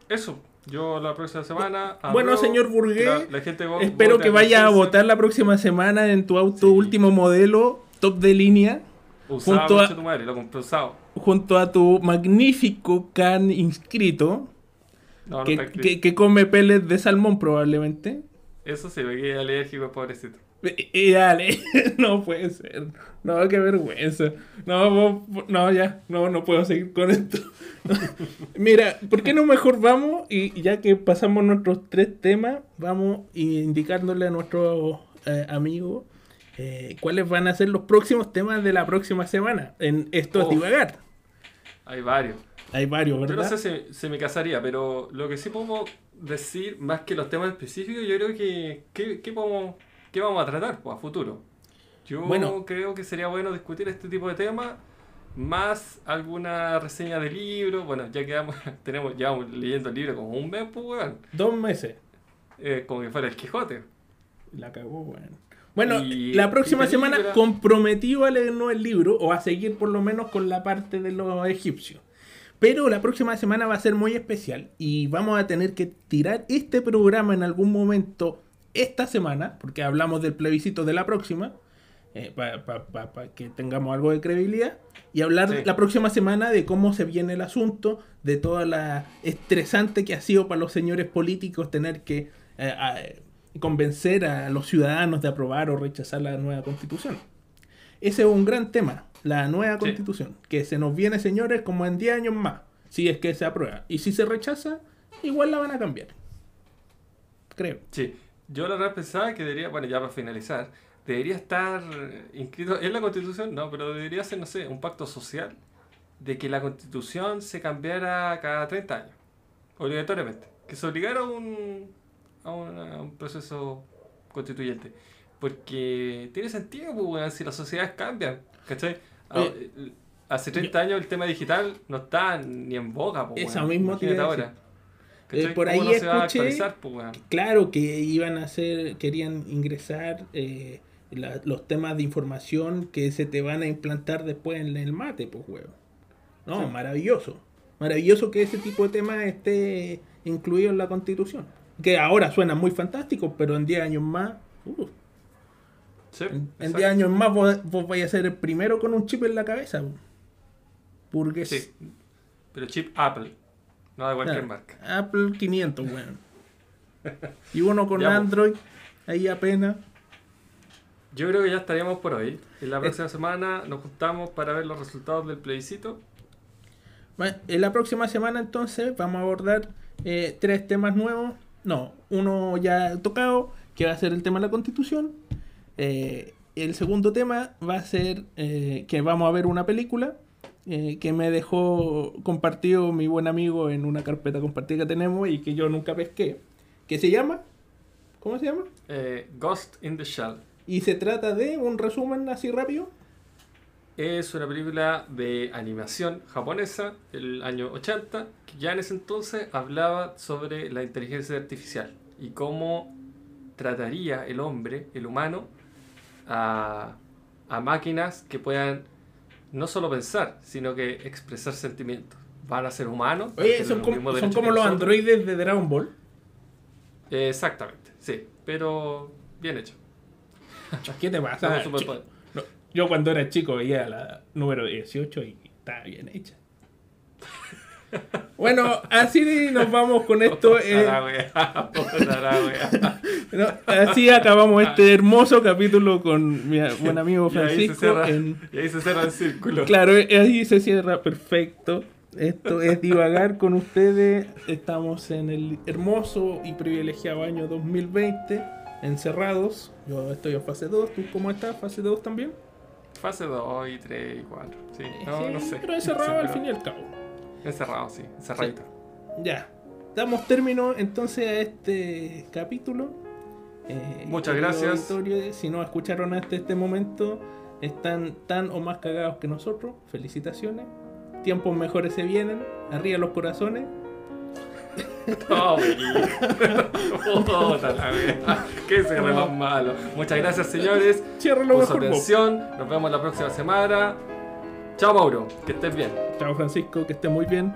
mm, Eso. Yo la próxima semana. Bueno, señor Burgué, la- la gente vo- Espero que a vayas a votar la próxima semana en tu auto Sí. último modelo, top de línea, Usado, junto a- tu madre, lo compré usado. Junto a tu magnífico can inscrito, No, no que, que, que come pellets de salmón probablemente. Eso sí, me quedé alérgico, pobrecito. Y, y dale, *laughs* no puede ser. No, qué vergüenza. No, no, ya, no, no puedo seguir con esto. *laughs* Mira, ¿por qué no mejor vamos y ya que pasamos nuestros tres temas, vamos indicándole a nuestros eh, amigos eh, cuáles van a ser los próximos temas de la próxima semana en esto es divagar? Hay varios. Hay varios, Yo no ¿verdad? sé si, si me casaría, pero lo que sí podemos decir, más que los temas específicos, yo creo que. ¿Qué, qué podemos, qué vamos a tratar pues, a futuro? Yo Bueno. creo que sería bueno discutir este tipo de temas, más alguna reseña de libros. Bueno, ya quedamos, *laughs* tenemos, llevamos leyendo el libro como un mes, pues, weón. Dos meses. Eh, como que fuera el Quijote. La cagó, bueno. Bueno, Y- la próxima semana película. comprometido a leernos el libro o a seguir por lo menos con la parte de los egipcios. Pero la próxima semana va a ser muy especial y vamos a tener que tirar este programa en algún momento esta semana, porque hablamos del plebiscito de la próxima, para que tengamos algo de credibilidad, y hablar Sí. la próxima semana de cómo se viene el asunto, de toda la estresante que ha sido para los señores políticos tener que eh, a- convencer a los ciudadanos de aprobar o rechazar la nueva constitución. Ese es un gran tema, la nueva Sí. constitución, que se nos viene, señores, como en 10 años más, si es que se aprueba. Y si se rechaza, igual la van a cambiar. Creo. Sí, yo la verdad pensaba que debería, bueno, ya para finalizar, debería estar inscrito en la constitución, no, pero debería ser, no sé, un pacto social de que la constitución se cambiara cada 30 años, obligatoriamente, que se obligara un, a un, a un proceso constituyente. Porque tiene sentido, pues, weón, si las sociedades cambian, ¿cachai? A- Oye, Hace 30 años el tema digital no está ni en boga, pues, Eso weón. mismo decir. ahora. Eh, por ¿Cómo ahí no escuché- pues, weón? Claro que iban a hacer, querían ingresar eh, la- los temas de información que se te van a implantar después en el mate, pues, huevo. No, Sí. maravilloso. Maravilloso que ese tipo de temas esté incluido en la constitución. Que ahora suena muy fantástico, pero en 10 años más, uh, Sí, en, en exacto. 10 años más vos, vos vais a ser el primero con un chip en la cabeza. Porque Sí, pero chip Apple, no de cualquier marca. Apple 500, weón. *laughs* Y uno con Ya, pues. Android, ahí apenas. Yo creo que ya estaríamos por hoy. En Eh. la próxima semana nos juntamos para ver los resultados del plebiscito. Bueno, en la próxima semana entonces vamos a abordar eh, tres temas nuevos. No, uno ya tocado, que va a ser el tema de la constitución. Eh, el segundo tema va a ser eh, que vamos a ver una película eh, que me dejó compartido mi buen amigo en una carpeta compartida que tenemos y que yo nunca pesqué. Que se llama... ¿Cómo se llama? Ghost in the Shell. Y se trata de un resumen así rápido. Es una película de animación japonesa del año 80 que ya en ese entonces hablaba sobre la inteligencia artificial y cómo trataría el hombre, el humano, a, a máquinas que puedan no solo pensar, sino que expresar sentimientos. Van a ser humanos. Oye, son como, son los androides de Dragon Ball. Eh, Exactamente, sí, pero bien hecho. ¿Qué te pasa? Yo cuando era chico veía la número 18 y estaba bien hecha. Bueno, así nos vamos con esto. Eh, no, así acabamos este hermoso capítulo con mi buen amigo *laughs* Y ahí, se Francisco. cierra, en- y ahí se cierra el círculo. Claro, eh, ahí se cierra perfecto. Esto es divagar con ustedes. Estamos en el hermoso y privilegiado año 2020, encerrados. Yo estoy en fase 2. ¿Tú cómo estás? ¿Fase 2 también? Fase 2 y 3 y 4. Sí, no, Sí, no sé. Pero *laughs* encerrado al fin y al cabo. Encerrado, sí, encerradito. Ya. Damos término entonces a este capítulo. Eh, Muchas querido gracias. auditorio, si no escucharon hasta este momento, están tan o más cagados que nosotros. Felicitaciones. Tiempos mejores se vienen. Arriba los corazones. *laughs* Puta la wea. Qué cierre más malo. Muchas gracias, señores, Cierra lo por su mejor. atención. Nos vemos la próxima semana. Chao, Mauro. Que estés bien. Chao Francisco, que esté muy bien.